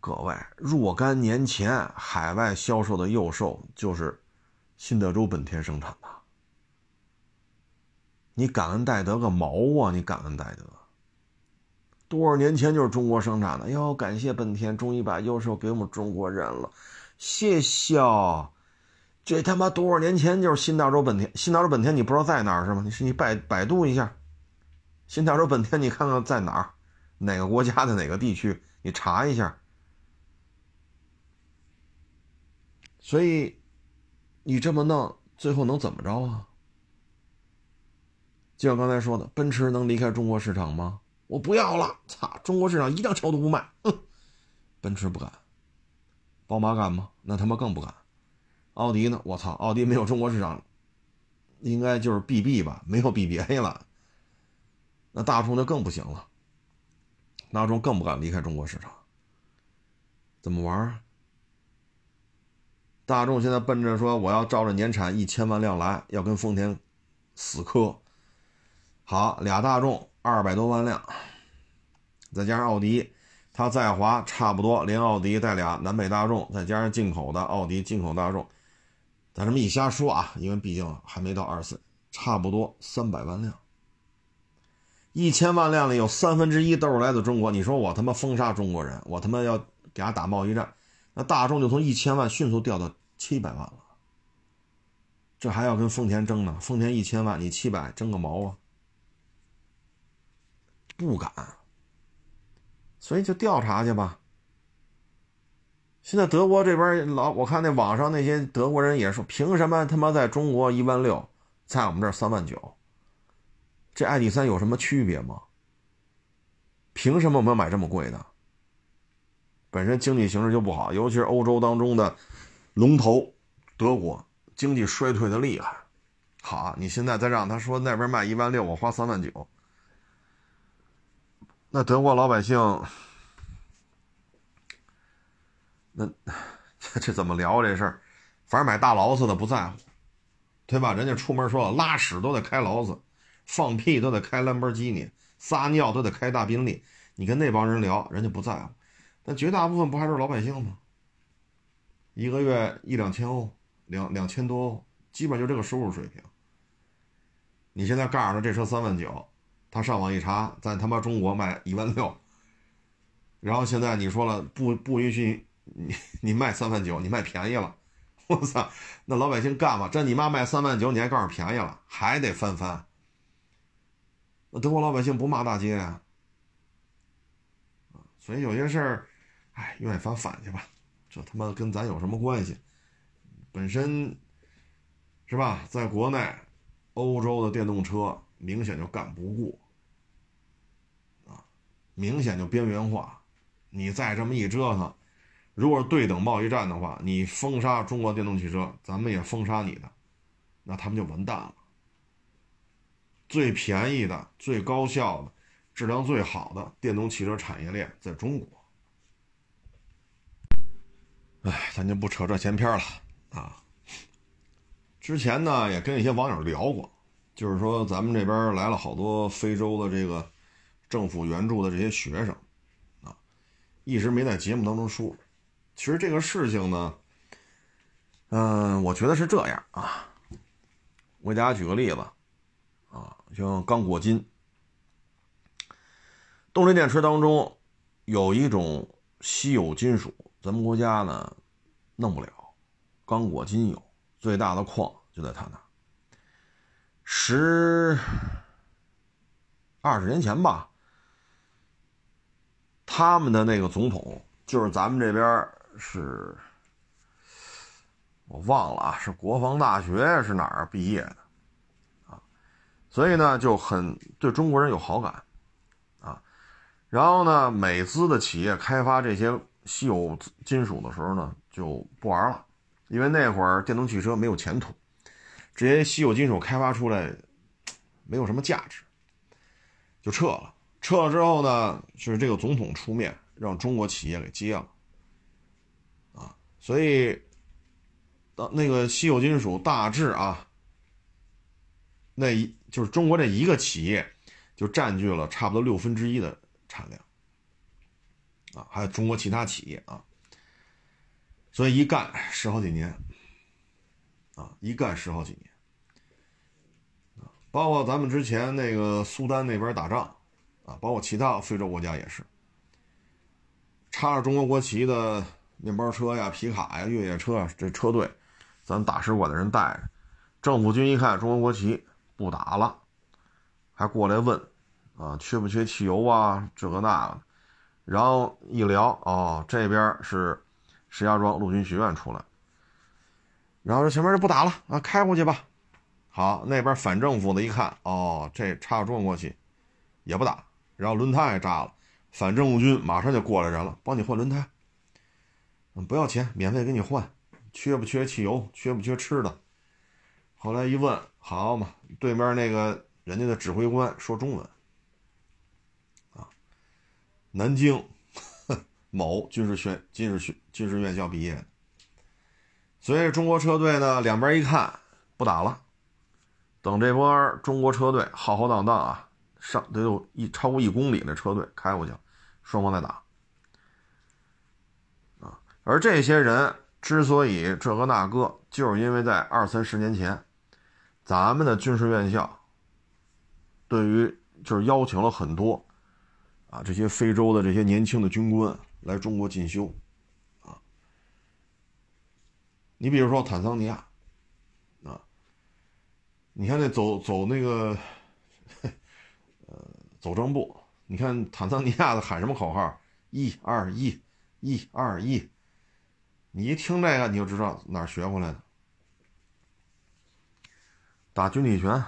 各位，若干年前海外销售的幼兽就是新德州本田生产的。你感恩戴德个毛啊！你感恩戴德，多少年前就是中国生产的。哟，感谢本田，终于把优秀给我们中国人了，谢谢。这他妈多少年前就是新大洲本田，新大洲本田你不知道在哪儿是吗？你是你百百度一下，新大洲本田你看看在哪儿，哪个国家的哪个地区，你查一下。所以，你这么弄，最后能怎么着啊？就像刚才说的，奔驰能离开中国市场吗？我不要了，操！中国市场一辆车都不卖，哼！奔驰不敢，宝马敢吗？那他妈更不敢。奥迪呢？我操！奥迪没有中国市场，应该就是 BB 吧？没有 BBA 了。那大众就更不行了，大众更不敢离开中国市场。怎么玩啊？大众现在奔着说我要照着年产一千万辆来，要跟丰田死磕。好，俩大众二百多万辆，再加上奥迪，它在华差不多连奥迪带俩南北大众，再加上进口的奥迪进口大众，咱这么一瞎说啊，因为毕竟还没到二岁，差不多三百万辆。一千万辆里有三分之一都是来自中国，你说我他妈封杀中国人，我他妈要给他打贸易战。那大众就从一千万迅速掉到七百万了，这还要跟丰田争呢？丰田一千万，你七百，争个毛啊？不敢，所以就调查去吧。现在德国这边老，我看那网上那些德国人也说，凭什么他妈在中国一万六，在我们这儿三万九？这 ID 三有什么区别吗？凭什么我们买这么贵的？本身经济形势就不好，尤其是欧洲当中的龙头德国，经济衰退的厉害。好，你现在再让他说那边卖一万六，我花三万九，那德国老百姓，那这怎么聊这事儿？反正买大劳斯的不在乎，对吧？人家出门说了，拉屎都得开劳斯，放屁都得开兰博基尼，撒尿都得开大宾利。你跟那帮人聊，人家不在乎。但绝大部分不还是老百姓吗？一个月一两千欧，两两千多，基本就这个收入水平。你现在告诉他这车三万九，他上网一查，在他妈中国卖一万六。然后现在你说了不不允许你你卖三万九，你卖便宜了，我操，那老百姓干嘛？这你妈卖三万九，你还告诉便宜了，还得翻番。那德国老百姓不骂大街啊？所以有些事儿，哎，愿意反反去吧，这他妈跟咱有什么关系？本身是吧，在国内，欧洲的电动车明显就干不过，明显就边缘化。你再这么一折腾，如果是对等贸易战的话，你封杀中国电动汽车，咱们也封杀你的，那他们就完蛋了。最便宜的、最高效的。质量最好的电动汽车产业链在中国。哎，咱就不扯这闲篇了啊。之前呢，也跟一些网友聊过，就是说咱们这边来了好多非洲的这个政府援助的这些学生啊，一直没在节目当中说。其实这个事情呢，嗯，我觉得是这样啊。我给大家举个例子啊，像刚果金。动力电池当中有一种稀有金属，咱们国家呢弄不了，刚果金有，最大的矿就在他那。十二十年前吧，他们的那个总统就是咱们这边是，我忘了啊，是国防大学是哪儿毕业的啊？所以呢就很对中国人有好感。啊然后呢，美资的企业开发这些稀有金属的时候呢，就不玩了，因为那会儿电动汽车没有前途，这些稀有金属开发出来没有什么价值，就撤了。撤了之后呢，是这个总统出面让中国企业给接了，啊，所以到那个稀有金属大致啊，那一就是中国这一个企业就占据了差不多六分之一的。产量啊，还有中国其他企业啊，所以一干十好几年啊，一干十好几年，包括咱们之前那个苏丹那边打仗啊，包括其他非洲国家也是，插着中国国旗的面包车呀、皮卡呀、越野车啊这车队，咱大使馆的人带着，政府军一看中国国旗不打了，还过来问。啊，缺不缺汽油啊？这个那个，然后一聊，哦，这边是石家庄陆军学院出来，然后说前面就不打了啊，开过去吧。好，那边反政府的一看，哦，这插着中国国旗，也不打，然后轮胎也炸了，反政府军马上就过来人了，帮你换轮胎，嗯，不要钱，免费给你换。缺不缺汽油？缺不缺吃的？后来一问，好嘛，对面那个人家的指挥官说中文。啊南京某军事学军事学军事院校毕业的，所以中国车队呢，两边一看不打了，等这波中国车队浩浩荡荡啊，上得有一超过一公里的车队开过去，双方再打啊。而这些人之所以这个那个，就是因为在二三十年前，咱们的军事院校对于就是邀请了很多。啊，这些非洲的这些年轻的军官来中国进修，啊，你比如说坦桑尼亚，啊，你看那走走那个，走正步，你看坦桑尼亚的喊什么口号？一二一，一二一，你一听这个你就知道哪儿学回来的，打军体拳。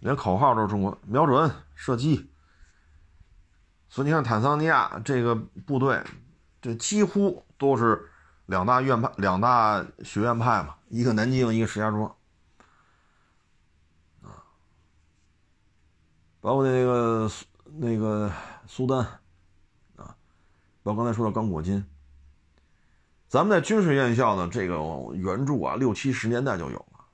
连口号都是中国，瞄准射击。所以你看，坦桑尼亚这个部队，这几乎都是两大院派、两大学院派嘛，一个南京，一个石家庄，包括那个苏那个苏丹，啊，包括刚才说的刚果金。咱们在军事院校呢，这个援助啊，六七十年代就有了。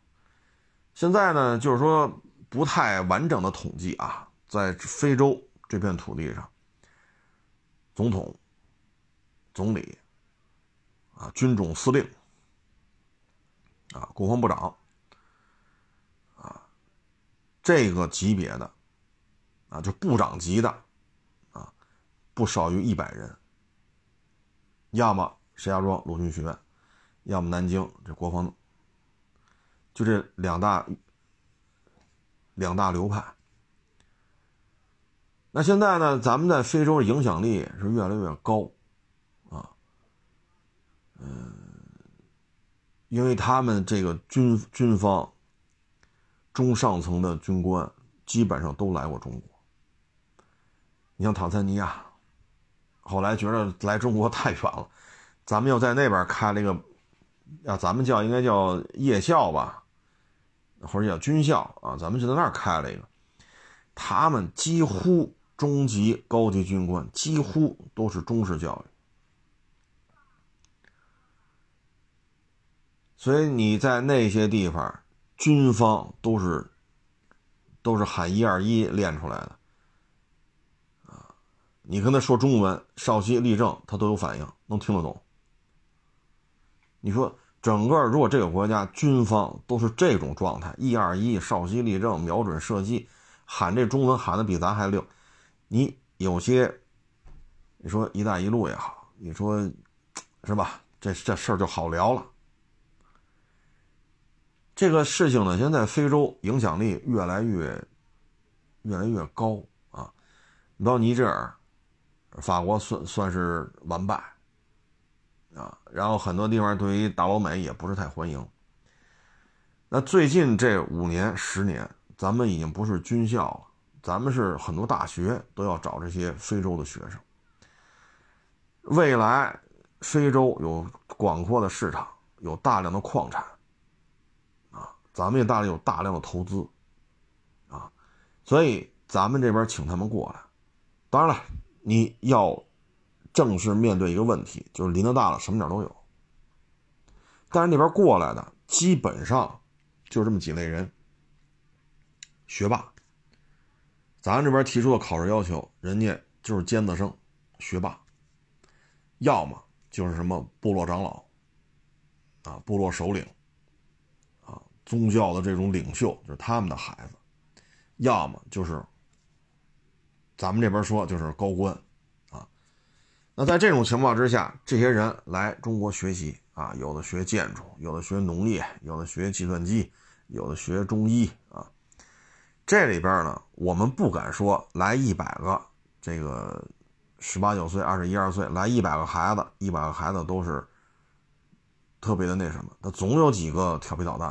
现在呢，就是说。不太完整的统计啊，在非洲这片土地上，总统、总理啊、军种司令啊、国防部长啊，这个级别的啊，就部长级的啊，不少于一百人，要么石家庄陆军学院，要么南京这国防，就这两大两大流派。那现在呢，咱们在非洲的影响力是越来越高，啊，嗯，因为他们这个军军方中上层的军官基本上都来过中国。你像坦桑尼亚，后来觉得来中国太远了，咱们又在那边开了一个，啊，咱们叫应该叫夜校吧，或者叫军校啊，咱们就在那儿开了一个。他们几乎中级、高级军官几乎都是中式教育，所以你在那些地方，军方都是都是喊一二一练出来的。你跟他说中文，稍息立正，他都有反应，能听得懂。你说整个如果这个国家军方都是这种状态，一二一，稍息立正，瞄准射击，喊这中文喊的比咱还溜，你有些，你说“一带一路”也好，你说是吧？这这事儿就好聊了。这个事情呢，现在非洲影响力越来越越来越高啊，你到尼日尔。法国算算是完败，啊，然后很多地方对于大老美也不是太欢迎。那最近这五年、十年，咱们已经不是军校了，咱们是很多大学都要找这些非洲的学生。未来，非洲有广阔的市场，有大量的矿产，啊，咱们也大量有大量的投资，啊，所以咱们这边请他们过来，当然了。你要正式面对一个问题，就是林子大了，什么鸟都有。但是那边过来的基本上就这么几类人：学霸。咱这边提出的考试要求，人家就是尖子生、学霸；要么就是什么部落长老啊、部落首领啊、宗教的这种领袖，就是他们的孩子；要么就是。咱们这边说就是高官，啊，那在这种情况之下，这些人来中国学习啊，有的学建筑，有的学农业，有的学计算机，有的学中医啊。这里边呢，我们不敢说来一百个，这个十八九岁、二十一二岁来一百个孩子，一百个孩子都是特别的那什么，他总有几个调皮捣蛋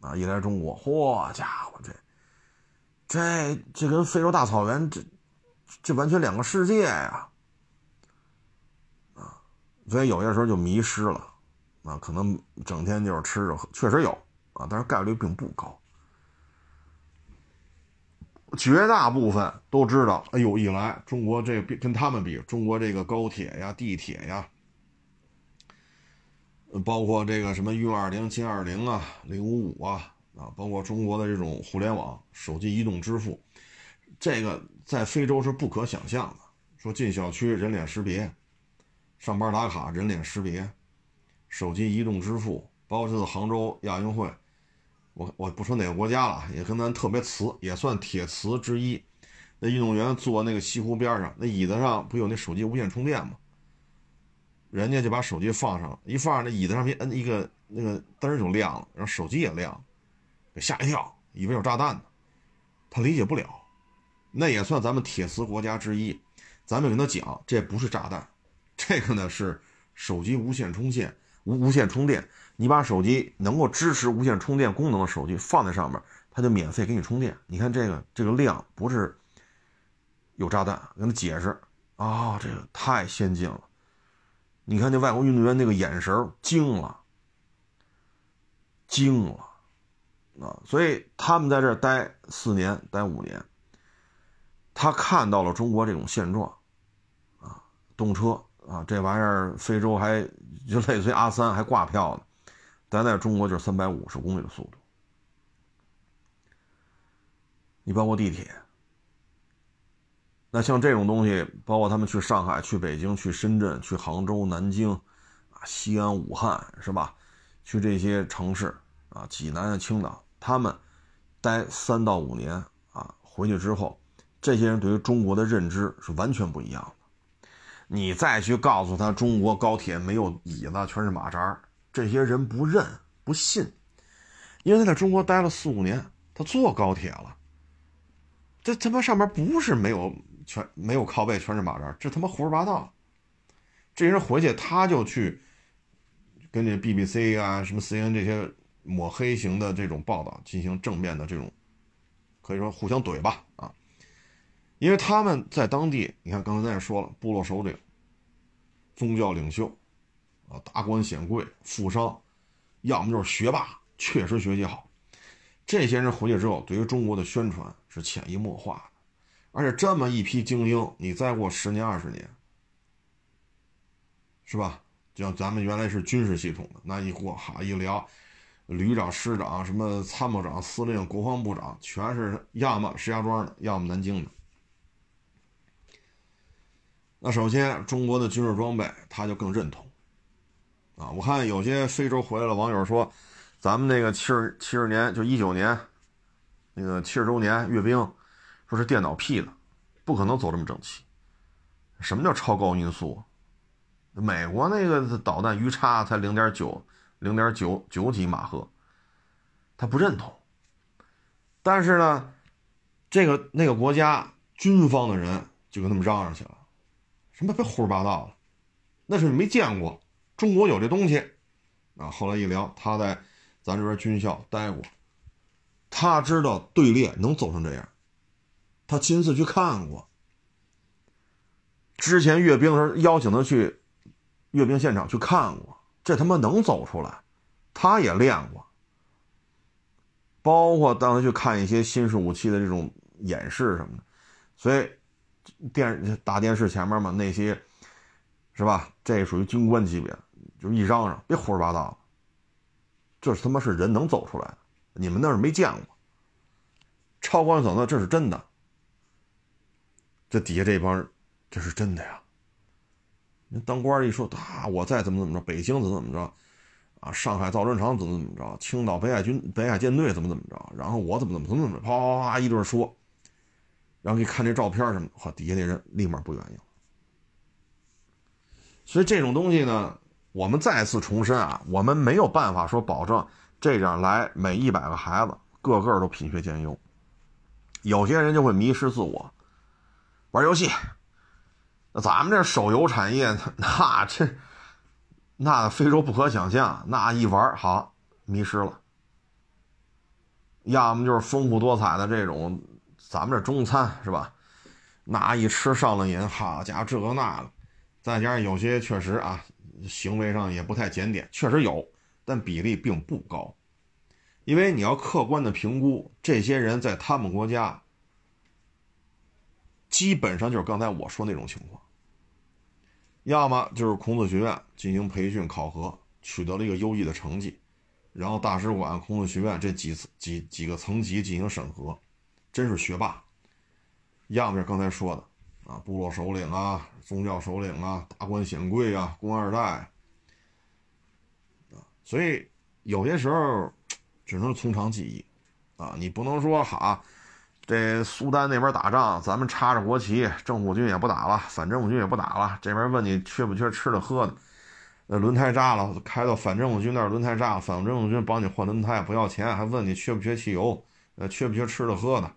的啊。一来中国，嚯家伙这。这这跟非洲大草原这这完全两个世界呀，啊，所以有些时候就迷失了，啊，可能整天就是吃着喝，确实有啊，但是概率并不高。绝大部分都知道，哎呦，一来中国这跟他们比，中国这个高铁呀、地铁呀，包括这个什么运二零、歼二零啊、零五五啊。啊，包括中国的这种互联网、手机移动支付，这个在非洲是不可想象的。说进小区人脸识别，上班打卡人脸识别，手机移动支付，包括这次杭州亚运会，我我不说哪个国家了，也跟咱特别瓷，也算铁瓷之一。那运动员坐那个西湖边上，那椅子上不有那手机无线充电吗？人家就把手机放上，一放那椅子上面摁一个那个灯就亮了，然后手机也亮了。给吓一跳，以为有炸弹呢，他理解不了，那也算咱们铁磁国家之一，咱们跟他讲，这不是炸弹，这个呢是手机无线充电，无无线充电，你把手机能够支持无线充电功能的手机放在上面，它就免费给你充电。你看这个这个量不是有炸弹，跟他解释啊，这个太先进了。你看那外国运动员那个眼神惊了，惊了。啊，所以他们在这儿待四年、待五年，他看到了中国这种现状，啊，动车啊，这玩意儿非洲还就类似于阿三还挂票呢，咱在中国就是三百五十公里的速度。你包括地铁，那像这种东西，包括他们去上海、去北京、去深圳、去杭州、南京，啊，西安、武汉是吧？去这些城市。啊，济南啊，青岛，他们待三到五年啊，回去之后，这些人对于中国的认知是完全不一样的。你再去告诉他中国高铁没有椅子，全是马扎，这些人不认不信，因为他在中国待了四五年，他坐高铁了。这他妈上面不是没有全没有靠背，全是马扎，这他妈胡说八道。这些人回去他就去跟这 BBC 啊、什么 CN 这些抹黑型的这种报道进行正面的这种，可以说互相怼吧啊。因为他们在当地，你看刚才咱也说了，部落首领、宗教领袖啊、达官显贵、富商，要么就是学霸，确实学习好。这些人回去之后，对于中国的宣传是潜移默化的。而且这么一批精英，你再过十年二十年，是吧？就像咱们原来是军事系统的，那一过哈一聊，旅长、师长、什么参谋长、司令、国防部长，全是要么石家庄的，要么南京的。那首先，中国的军事装备，他就更认同，啊，我看有些非洲回来的网友说，咱们那个七十七十年，就一九年，那个七十周年阅兵，说是电脑 P 的，不可能走这么整齐。什么叫超高音速？美国那个导弹鱼叉才零点九零点九九几马赫，他不认同。但是呢，这个那个国家军方的人就跟他们嚷嚷起来。什么别胡说八道了，那是你没见过，中国有这东西，啊！后来一聊，他在咱这边军校待过，他知道队列能走成这样，他亲自去看过。之前阅兵的时候邀请他去阅兵现场去看过，这他妈能走出来，他也练过。包括当他去看一些新式武器的这种演示什么的，所以。电大电视前面嘛，那些是吧？这属于军官级别，就一嚷嚷，别胡说八道。这他妈是人能走出来的，你们那是没见过。超光速那这是真的。这底下这帮人，这是真的呀。当官一说啊，我再怎么怎么着，北京怎么怎么着，啊，上海造船厂怎么怎么着，青岛北海军北海舰队怎么怎么着，然后我怎么怎么怎么怎么，啪啪啪一顿说。然后一看这照片什么，哇，底下那人立马不愿意了。所以这种东西呢，我们再次重申啊，我们没有办法说保证这样来每一百个孩子个个都品学兼优。有些人就会迷失自我，玩游戏。那咱们这手游产业，那这那非洲不可想象，那一玩好迷失了。要么就是丰富多彩的这种。咱们这中餐是吧？那一吃上了瘾，好家伙，这个那个，再加上有些确实啊，行为上也不太检点，确实有，但比例并不高。因为你要客观的评估，这些人在他们国家，基本上就是刚才我说那种情况，要么就是孔子学院进行培训考核，取得了一个优异的成绩，然后大使馆、孔子学院这几次几几个层级进行审核。真是学霸，要么是刚才说的啊，部落首领啊，宗教首领啊，达官显贵啊，官二代啊，所以有些时候只能从长计议啊，你不能说哈，这苏丹那边打仗，咱们插着国旗，政府军也不打了，反政府军也不打了，这边问你缺不缺吃的喝的，那轮胎炸了，开到反政府军那儿，轮胎炸了，反政府军帮你换轮胎不要钱，还问你缺不缺汽油，呃，缺不缺吃的喝的。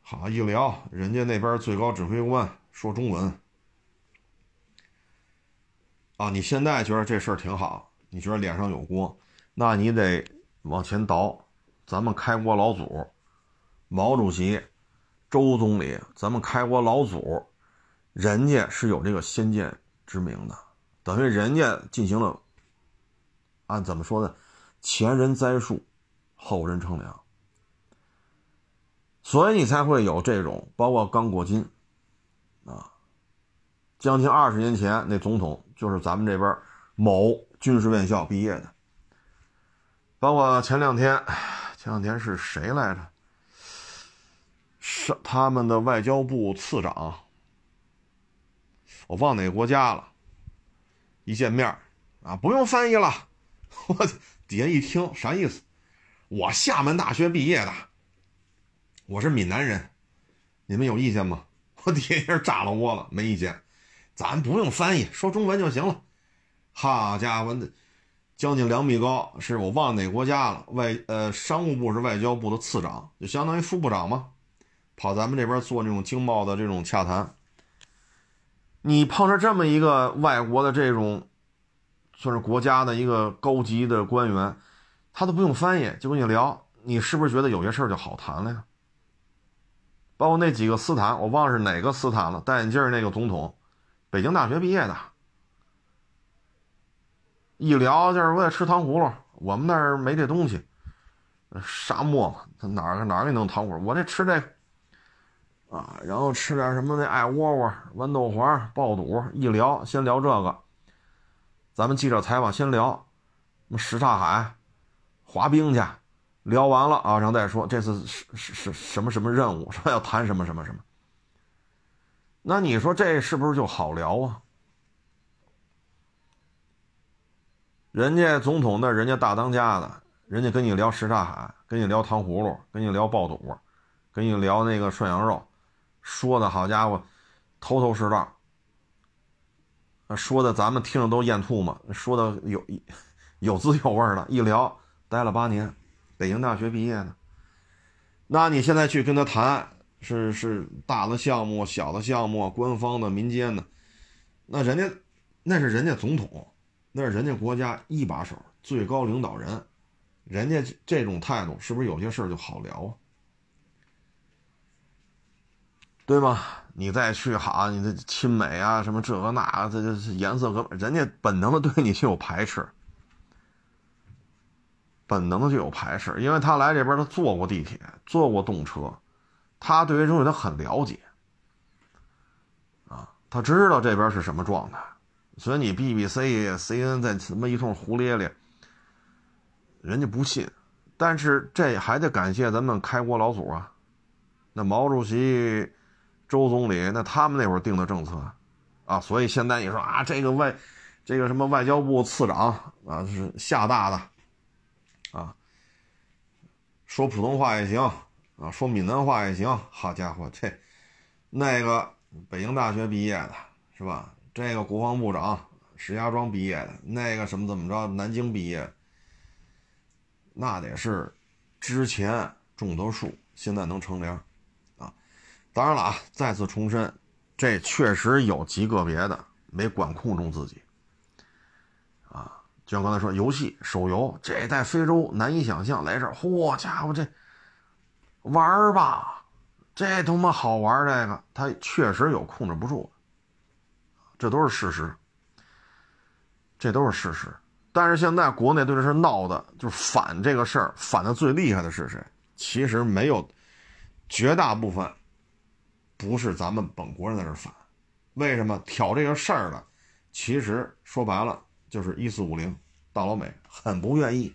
好一聊，人家那边最高指挥官说中文啊！你现在觉得这事儿挺好，你觉得脸上有光，那你得往前倒。咱们开国老祖毛主席、周总理，咱们开国老祖，人家是有这个先见之明的，等于人家进行了按怎么说呢？前人栽树，后人乘凉。所以你才会有这种，包括刚果金，啊，将近二十年前那总统就是咱们这边某军事院校毕业的。包括前两天，前两天是谁来着？是他们的外交部次长，我忘哪个国家了。一见面啊，不用翻译了，我底下一听啥意思？我厦门大学毕业的。我是闽南人，你们有意见吗？我 底下人炸了窝了，没意见，咱不用翻译，说中文就行了。好家伙，那将近两米高，是我忘了哪国家了？外呃，商务部是外交部的次长，就相当于副部长嘛，跑咱们这边做那种经贸的这种洽谈。你碰上这么一个外国的这种，算是国家的一个高级的官员，他都不用翻译就跟你聊，你是不是觉得有些事儿就好谈了呀？包括那几个斯坦，我忘了是哪个斯坦了，戴眼镜那个总统，北京大学毕业的。一聊就是我也吃糖葫芦，我们那儿没这东西，沙漠嘛，他哪儿哪儿给弄糖葫芦？我这吃这啊，然后吃点什么那艾窝窝、豌豆黄、爆肚。一聊，先聊这个。咱们记者采访先聊什么什刹海滑冰去。聊完了啊，然后再说这次是是是什么什么任务，说要谈什么什么什么。那你说这是不是就好聊啊？人家总统的，人家大当家的，人家跟你聊什刹海，跟你聊糖葫芦，跟你聊爆肚，跟你聊那个涮羊肉，说的好家伙，头头是道。说的咱们听着都咽吐沫，说的有 有滋有味的，一聊待了八年。北京大学毕业的，那你现在去跟他谈，是是大的项目、小的项目、官方的、民间的，那人家那是人家总统，那是人家国家一把手、最高领导人，人家这种态度，是不是有些事儿就好聊啊？对吗？你再去好，你这亲美啊，什么这个那，这这颜色和人家本能的对你就有排斥。本能的就有排斥，因为他来这边，他坐过地铁，坐过动车，他对于东西他很了解，啊，他知道这边是什么状态，所以你 BBC、CNN 在什么一通胡咧咧，人家不信，但是这还得感谢咱们开国老祖啊，那毛主席、周总理，那他们那会儿定的政策，啊，所以现在你说啊，这个外，这个什么外交部次长啊，是厦大的。啊，说普通话也行啊，说闽南话也行。好家伙，这那个北京大学毕业的是吧？这个国防部长石家庄毕业的，那个什么怎么着，南京毕业，那得是之前种的树，现在能乘凉。当然了啊，再次重申，这确实有极个别的没管控住自己。啊就像刚才说，游戏手游这在非洲难以想象，来这儿，嚯家伙，这玩儿吧，这他妈好玩儿这个他确实有控制不住，这都是事实，这都是事实。但是现在国内对这事闹的，就是反这个事儿，反的最厉害的是谁？其实没有，绝大部分不是咱们本国人在这反，为什么挑这个事儿的？其实说白了。就是一四五零，大老美很不愿意，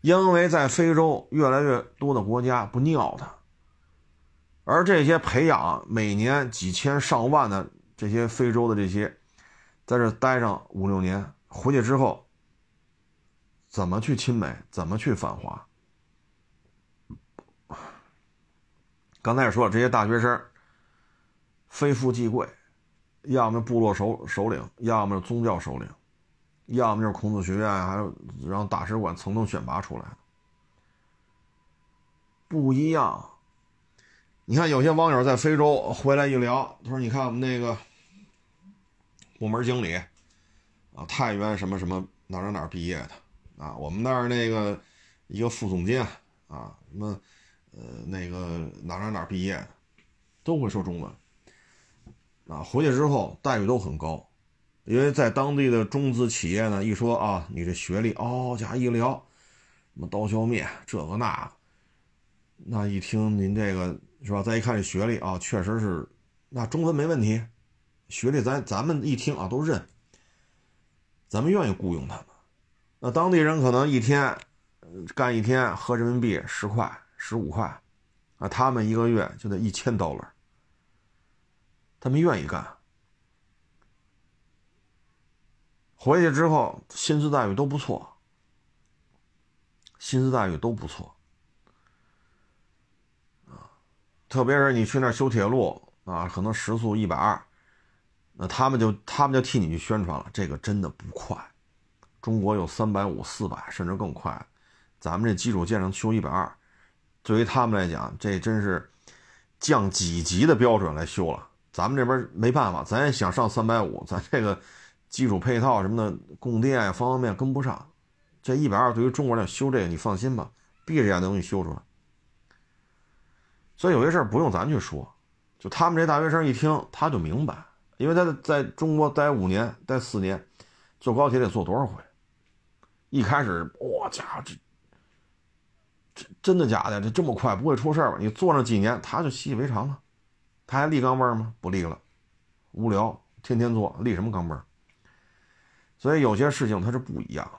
因为在非洲越来越多的国家不尿他，而这些培养每年几千上万的这些非洲的这些，在这待上五六年，回去之后怎么去亲美，怎么去反华？刚才也说了，这些大学生非富即贵，要么部落首首领，要么宗教首领。要么就是孔子学院，还有让大使馆层层选拔出来的，不一样。你看，有些网友在非洲回来一聊，他说：“你看我们那个部门经理啊，太原什么什么哪哪哪毕业的啊，我们那儿那个一个副总监啊，什么呃那个哪哪哪毕业的，都会说中文啊，回去之后待遇都很高。”因为在当地的中资企业呢，一说啊，你这学历哦，家一聊，什么刀削面这个那，那一听您这个是吧？再一看这学历啊，确实是，那中文没问题，学历咱咱们一听啊都认，咱们愿意雇佣他们。那当地人可能一天干一天合人民币十块十五块，啊，他们一个月就得一千刀了，他们愿意干。回去之后，薪资待遇都不错，薪资待遇都不错，啊，特别是你去那儿修铁路啊，可能时速一百二，那他们就他们就替你去宣传了，这个真的不快。中国有三百五、四百，甚至更快。咱们这基础建设修一百二，对于他们来讲，这真是降几级的标准来修了。咱们这边没办法，咱也想上三百五，咱这个基础配套什么的，供电方方面面跟不上。这一百二对于中国人修这个，你放心吧，闭着这样东西修出来。所以有些事儿不用咱去说，就他们这大学生一听他就明白，因为他在中国待五年、待四年，坐高铁得坐多少回？一开始，哇家伙，这这真的假的？这这么快不会出事吧？你坐上几年，他就习以为常了。他还立钢镚吗？不立了，无聊，天天做，立什么钢镚？所以有些事情它是不一样的。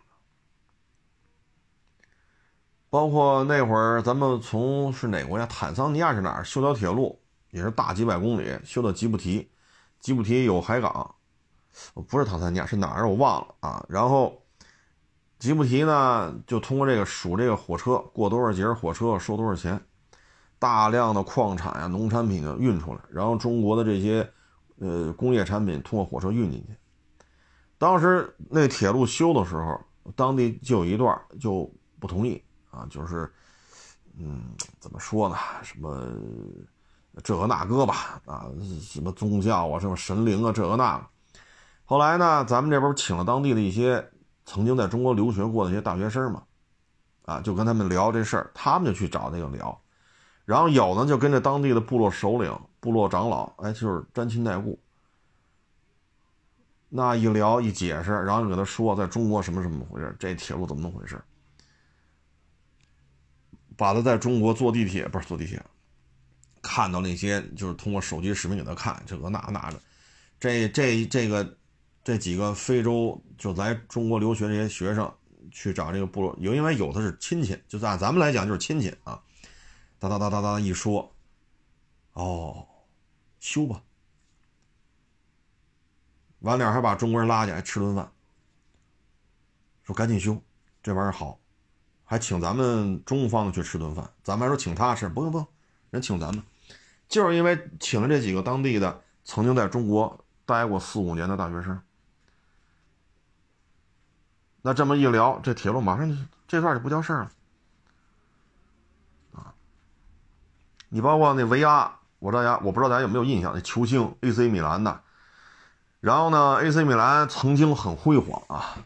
包括那会儿咱们从是哪个国家？坦桑尼亚是哪儿？修条铁路也是大几百公里，修到吉布提。吉布提有海港，不是坦桑尼亚是哪儿？我忘了啊。然后。吉布提呢，就通过这个数这个火车过多少节火车收多少钱，大量的矿产呀、农产品啊运出来，然后中国的这些呃工业产品通过火车运进去。当时那铁路修的时候，当地就有一段就不同意啊，就是嗯，怎么说呢？什么这个那个吧，啊，什么宗教啊，什么神灵啊，这个那个。后来呢，咱们这边请了当地的一些。曾经在中国留学过的一些大学生嘛，啊，就跟他们聊这事儿，他们就去找那个聊，然后有呢就跟着当地的部落首领、部落长老，哎，就是沾亲带故。那一聊一解释，然后就给他说，在中国什么什么回事，这铁路怎么回事，把他在中国坐地铁不是坐地铁，看到那些就是通过手机视频给他看这个那那的，这这这个。这几个非洲就来中国留学这些学生去找这个部落，有因为有的是亲戚，就按咱们来讲就是亲戚啊。哒哒哒哒哒一说，哦，修吧。晚点还把中国人拉进来吃顿饭，说赶紧修，这玩意儿好，还请咱们中方的去吃顿饭。咱们还说请他吃，不用不用，人请咱们，就是因为请了这几个当地的曾经在中国待过四五年的大学生。那这么一聊，这铁路马上就这段就不叫事儿了，你包括那维阿，我大家我不知道大家有没有印象，那球星 AC 米兰的，然后呢，AC 米兰曾经很辉煌啊，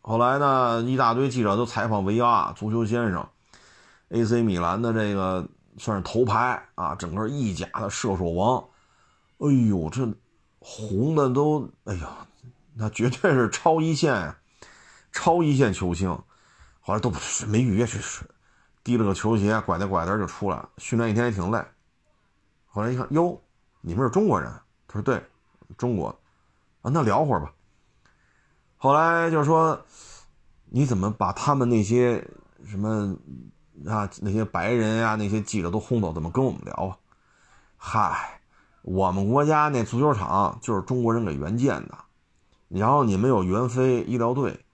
后来呢，一大堆记者都采访维阿足球先生，AC 米兰的这个算是头牌啊，整个意甲的射手王，哎呦，这红的都，哎呀！那绝对是超一线呀，超一线球星，后来都不没预约去，提了个球鞋，拐着拐带就出来了。训练一天也挺累。后来一看，哟，你们是中国人？他说对，中国。啊，那聊会儿吧。后来就是说，你怎么把他们那些什么啊那些白人呀那些记者都轰走，怎么跟我们聊啊？嗨，我们国家那足球场就是中国人给援建的。然后你们有援非医疗队，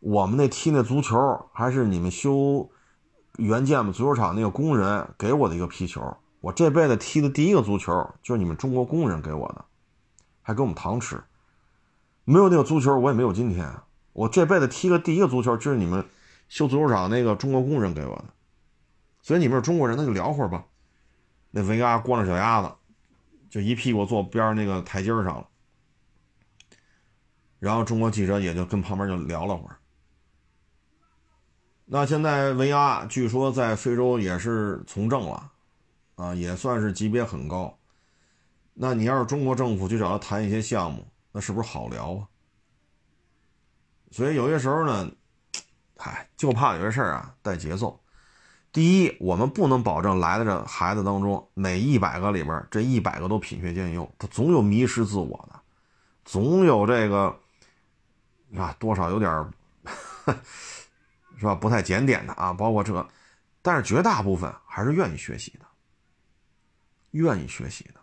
我们那踢那足球还是你们修原建嘛足球场那个工人给我的一个皮球。我这辈子踢的第一个足球就是你们中国工人给我的，还给我们糖吃。没有那个足球，我也没有今天。我这辈子踢的第一个足球就是你们修足球场那个中国工人给我的。所以你们是中国人，那就聊会儿吧。那维阿光着脚丫子，就一屁股坐边那个台阶上了。然后中国记者也就跟旁边就聊了会儿。那现在维阿据说在非洲也是从政了，啊，也算是级别很高。那你要是中国政府去找他谈一些项目，那是不是好聊啊？所以有些时候呢，哎，就怕有些事儿啊带节奏。第一，我们不能保证来的这孩子当中每一百个里边这一百个都品学兼优，他总有迷失自我的，总有这个。啊，多少有点儿，是吧？不太检点的啊，包括这，但是绝大部分还是愿意学习的，愿意学习的，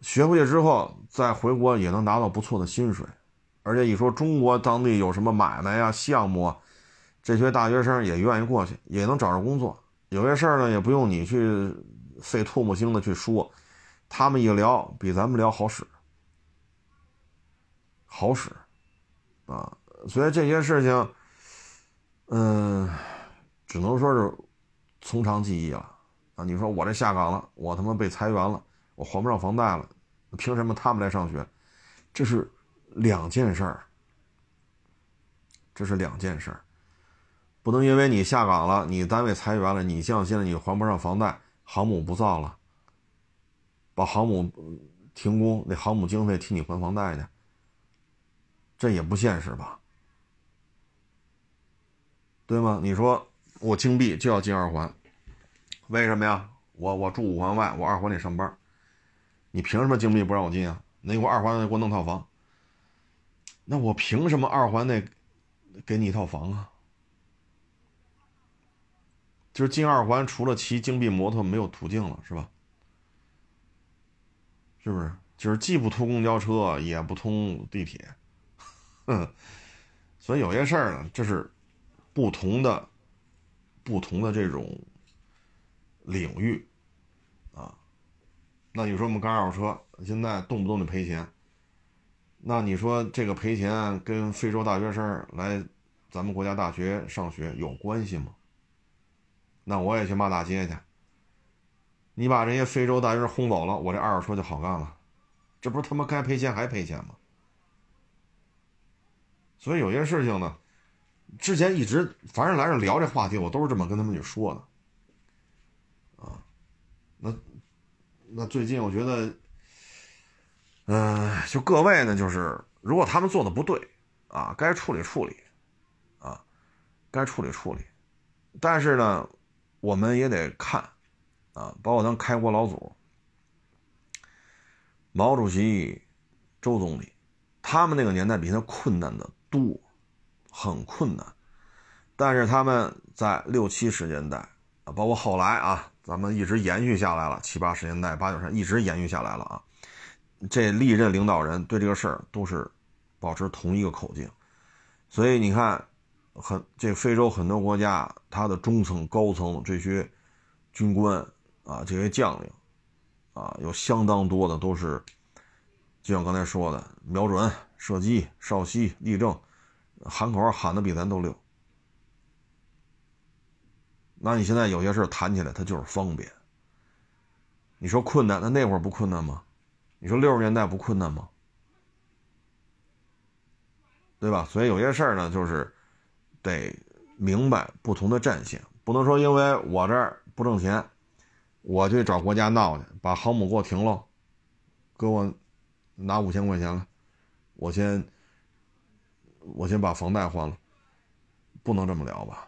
学回去之后再回国也能拿到不错的薪水，而且一说中国当地有什么买卖呀、项目啊，这些大学生也愿意过去，也能找着工作，有些事儿呢也不用你去费唾沫星子去说，他们一聊比咱们聊好使，好使，啊，所以这些事情，嗯，只能说是从长计议了啊。你说我这下岗了，我他妈被裁员了，我还不上房贷了，凭什么他们来上学？这是两件事儿，这是两件事儿。不能因为你下岗了，你单位裁员了，你像现在你还不上房贷，航母不造了，把航母停工，那航母经费替你还房贷去，这也不现实吧？对吗？你说我金币就要进二环，为什么呀？我我住五环外，我二环里上班，你凭什么金币不让我进啊？那我二环给我弄套房，那我凭什么二环内给你一套房啊？就是进二环，除了骑金币摩托没有途径了，是吧？是不是？就是既不通公交车，也不通地铁，嗯，所以有些事儿呢，这是不同的、不同的这种领域啊。那你说我们干二手车，现在动不动就赔钱，那你说这个赔钱跟非洲大学生来咱们国家大学上学有关系吗？那我也去骂大街去。你把人家非洲大学生轰走了，我这二手车就好干了，这不是他妈该赔钱还赔钱吗？所以有些事情呢，之前一直凡是来这聊这话题，我都是这么跟他们去说的。啊，那那最近我觉得，嗯，就各位呢，就是如果他们做的不对，啊，该处理处理，啊，该处理处理，但是呢。我们也得看，啊，包括咱开国老祖，毛主席、周总理，他们那个年代比他困难的多，很困难。但是他们在六七十年代啊，包括后来啊，咱们一直延续下来了，七八十年代、八九十年一直延续下来了啊。这历任领导人对这个事儿都是保持同一个口径，所以你看。很，这非洲很多国家，他的中层、高层这些军官啊，这些将领啊，有相当多的都是，就像刚才说的，瞄准、射击、哨息、立正，喊口号喊的比咱都溜。那你现在有些事谈起来，他就是方便。你说困难，那那会儿不困难吗？你说六十年代不困难吗？对吧？所以有些事儿呢，就是。得明白不同的战线，不能说因为我这儿不挣钱，我去找国家闹去，把航母给我停了，给我拿五千块钱了，我先我先把房贷还了，不能这么聊吧？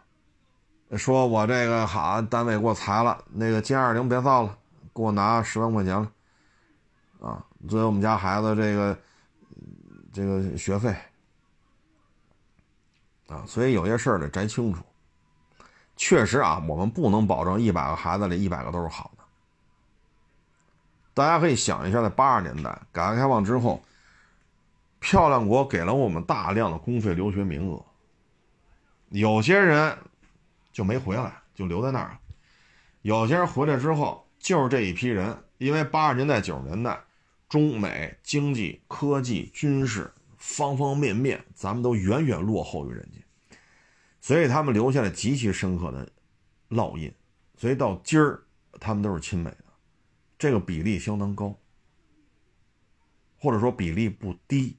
说我这个好单位给我裁了，那个歼二零别造了，给我拿十万块钱了，啊，作为我们家孩子这个这个学费。啊，所以有些事儿得摘清楚。确实啊，我们不能保证一百个孩子里一百个都是好的。大家可以想一下，在八十年代改革开放之后，漂亮国给了我们大量的公费留学名额，有些人就没回来，就留在那儿；有些人回来之后，就是这一批人，因为八十年代、九十年代，中美经济、科技、军事。方方面面，咱们都远远落后于人家，所以他们留下了极其深刻的烙印，所以到今儿，他们都是亲美的，这个比例相当高，或者说比例不低，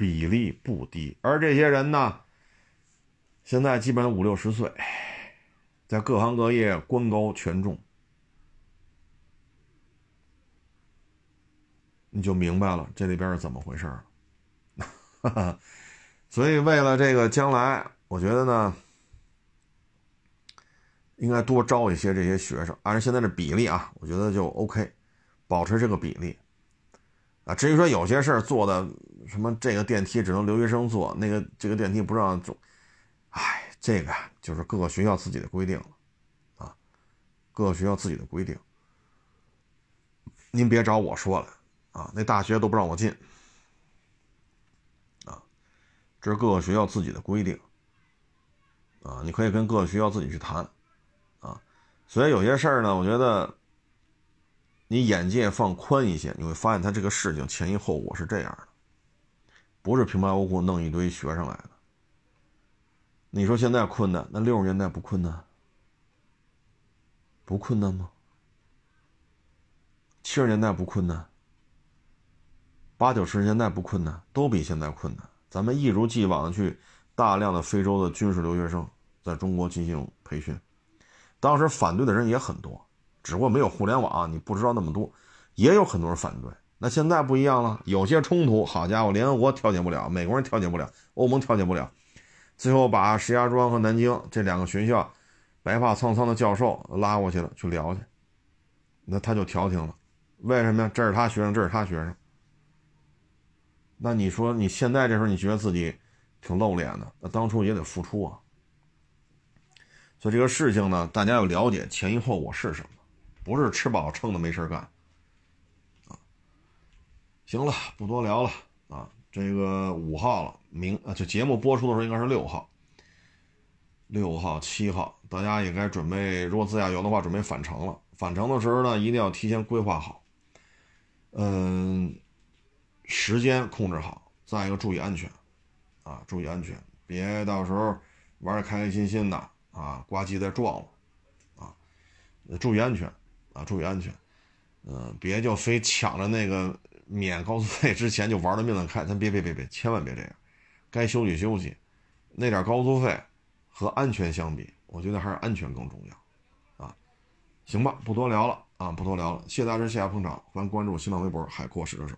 比例不低。而这些人呢，现在基本五六十岁，在各行各业官高权重。你就明白了这里边是怎么回事了，所以为了这个将来，我觉得呢，应该多招一些这些学生，按照现在的比例啊，我觉得就 OK，保持这个比例。啊，至于说有些事儿做的什么，这个电梯只能留学生坐，那个这个电梯不让坐，哎，这个就是各个学校自己的规定了，啊，各个学校自己的规定，您别找我说了。啊，那大学都不让我进，啊，这是各个学校自己的规定，啊，你可以跟各个学校自己去谈，啊，所以有些事儿呢，我觉得你眼界放宽一些，你会发现他这个事情前因后果是这样的，不是平白无故弄一堆学生来的。你说现在困难，那六十年代不困难？不困难吗？七十年代不困难？八九十年代不困难？都比现在困难。咱们一如既往的去大量的非洲的军事留学生在中国进行培训，当时反对的人也很多，只不过没有互联网，你不知道那么多，也有很多人反对。那现在不一样了，有些冲突，好家伙，联合国调解不了，美国人调解不了，欧盟调解不了。最后把石家庄和南京这两个学校白发苍苍的教授拉过去了，去聊去，那他就调停了。为什么呀？这是他学生，这是他学生。那你说你现在这时候你觉得自己挺露脸的，那当初也得付出啊。所以这个事情呢，大家要了解前因后果是什么，不是吃饱撑的没事干啊。行了，不多聊了啊。这个五号了，明啊，就节目播出的时候应该是六号，六号、七号，大家也该准备，如果自驾游的话，准备返程了。返程的时候呢，一定要提前规划好，嗯，时间控制好，再一个注意安全，啊，注意安全，别到时候玩的开开心心的啊，呱唧再撞了，啊，注意安全，注意安全，嗯，别就非抢着那个。免高速费之前就玩了命的开，咱别别别别，千万别这样，该休息休息，那点高速费和安全相比，我觉得还是安全更重要，啊，行吧，不多聊了啊，不多聊了，谢大家，谢谢捧场，欢迎关注新浪微博海阔试车手。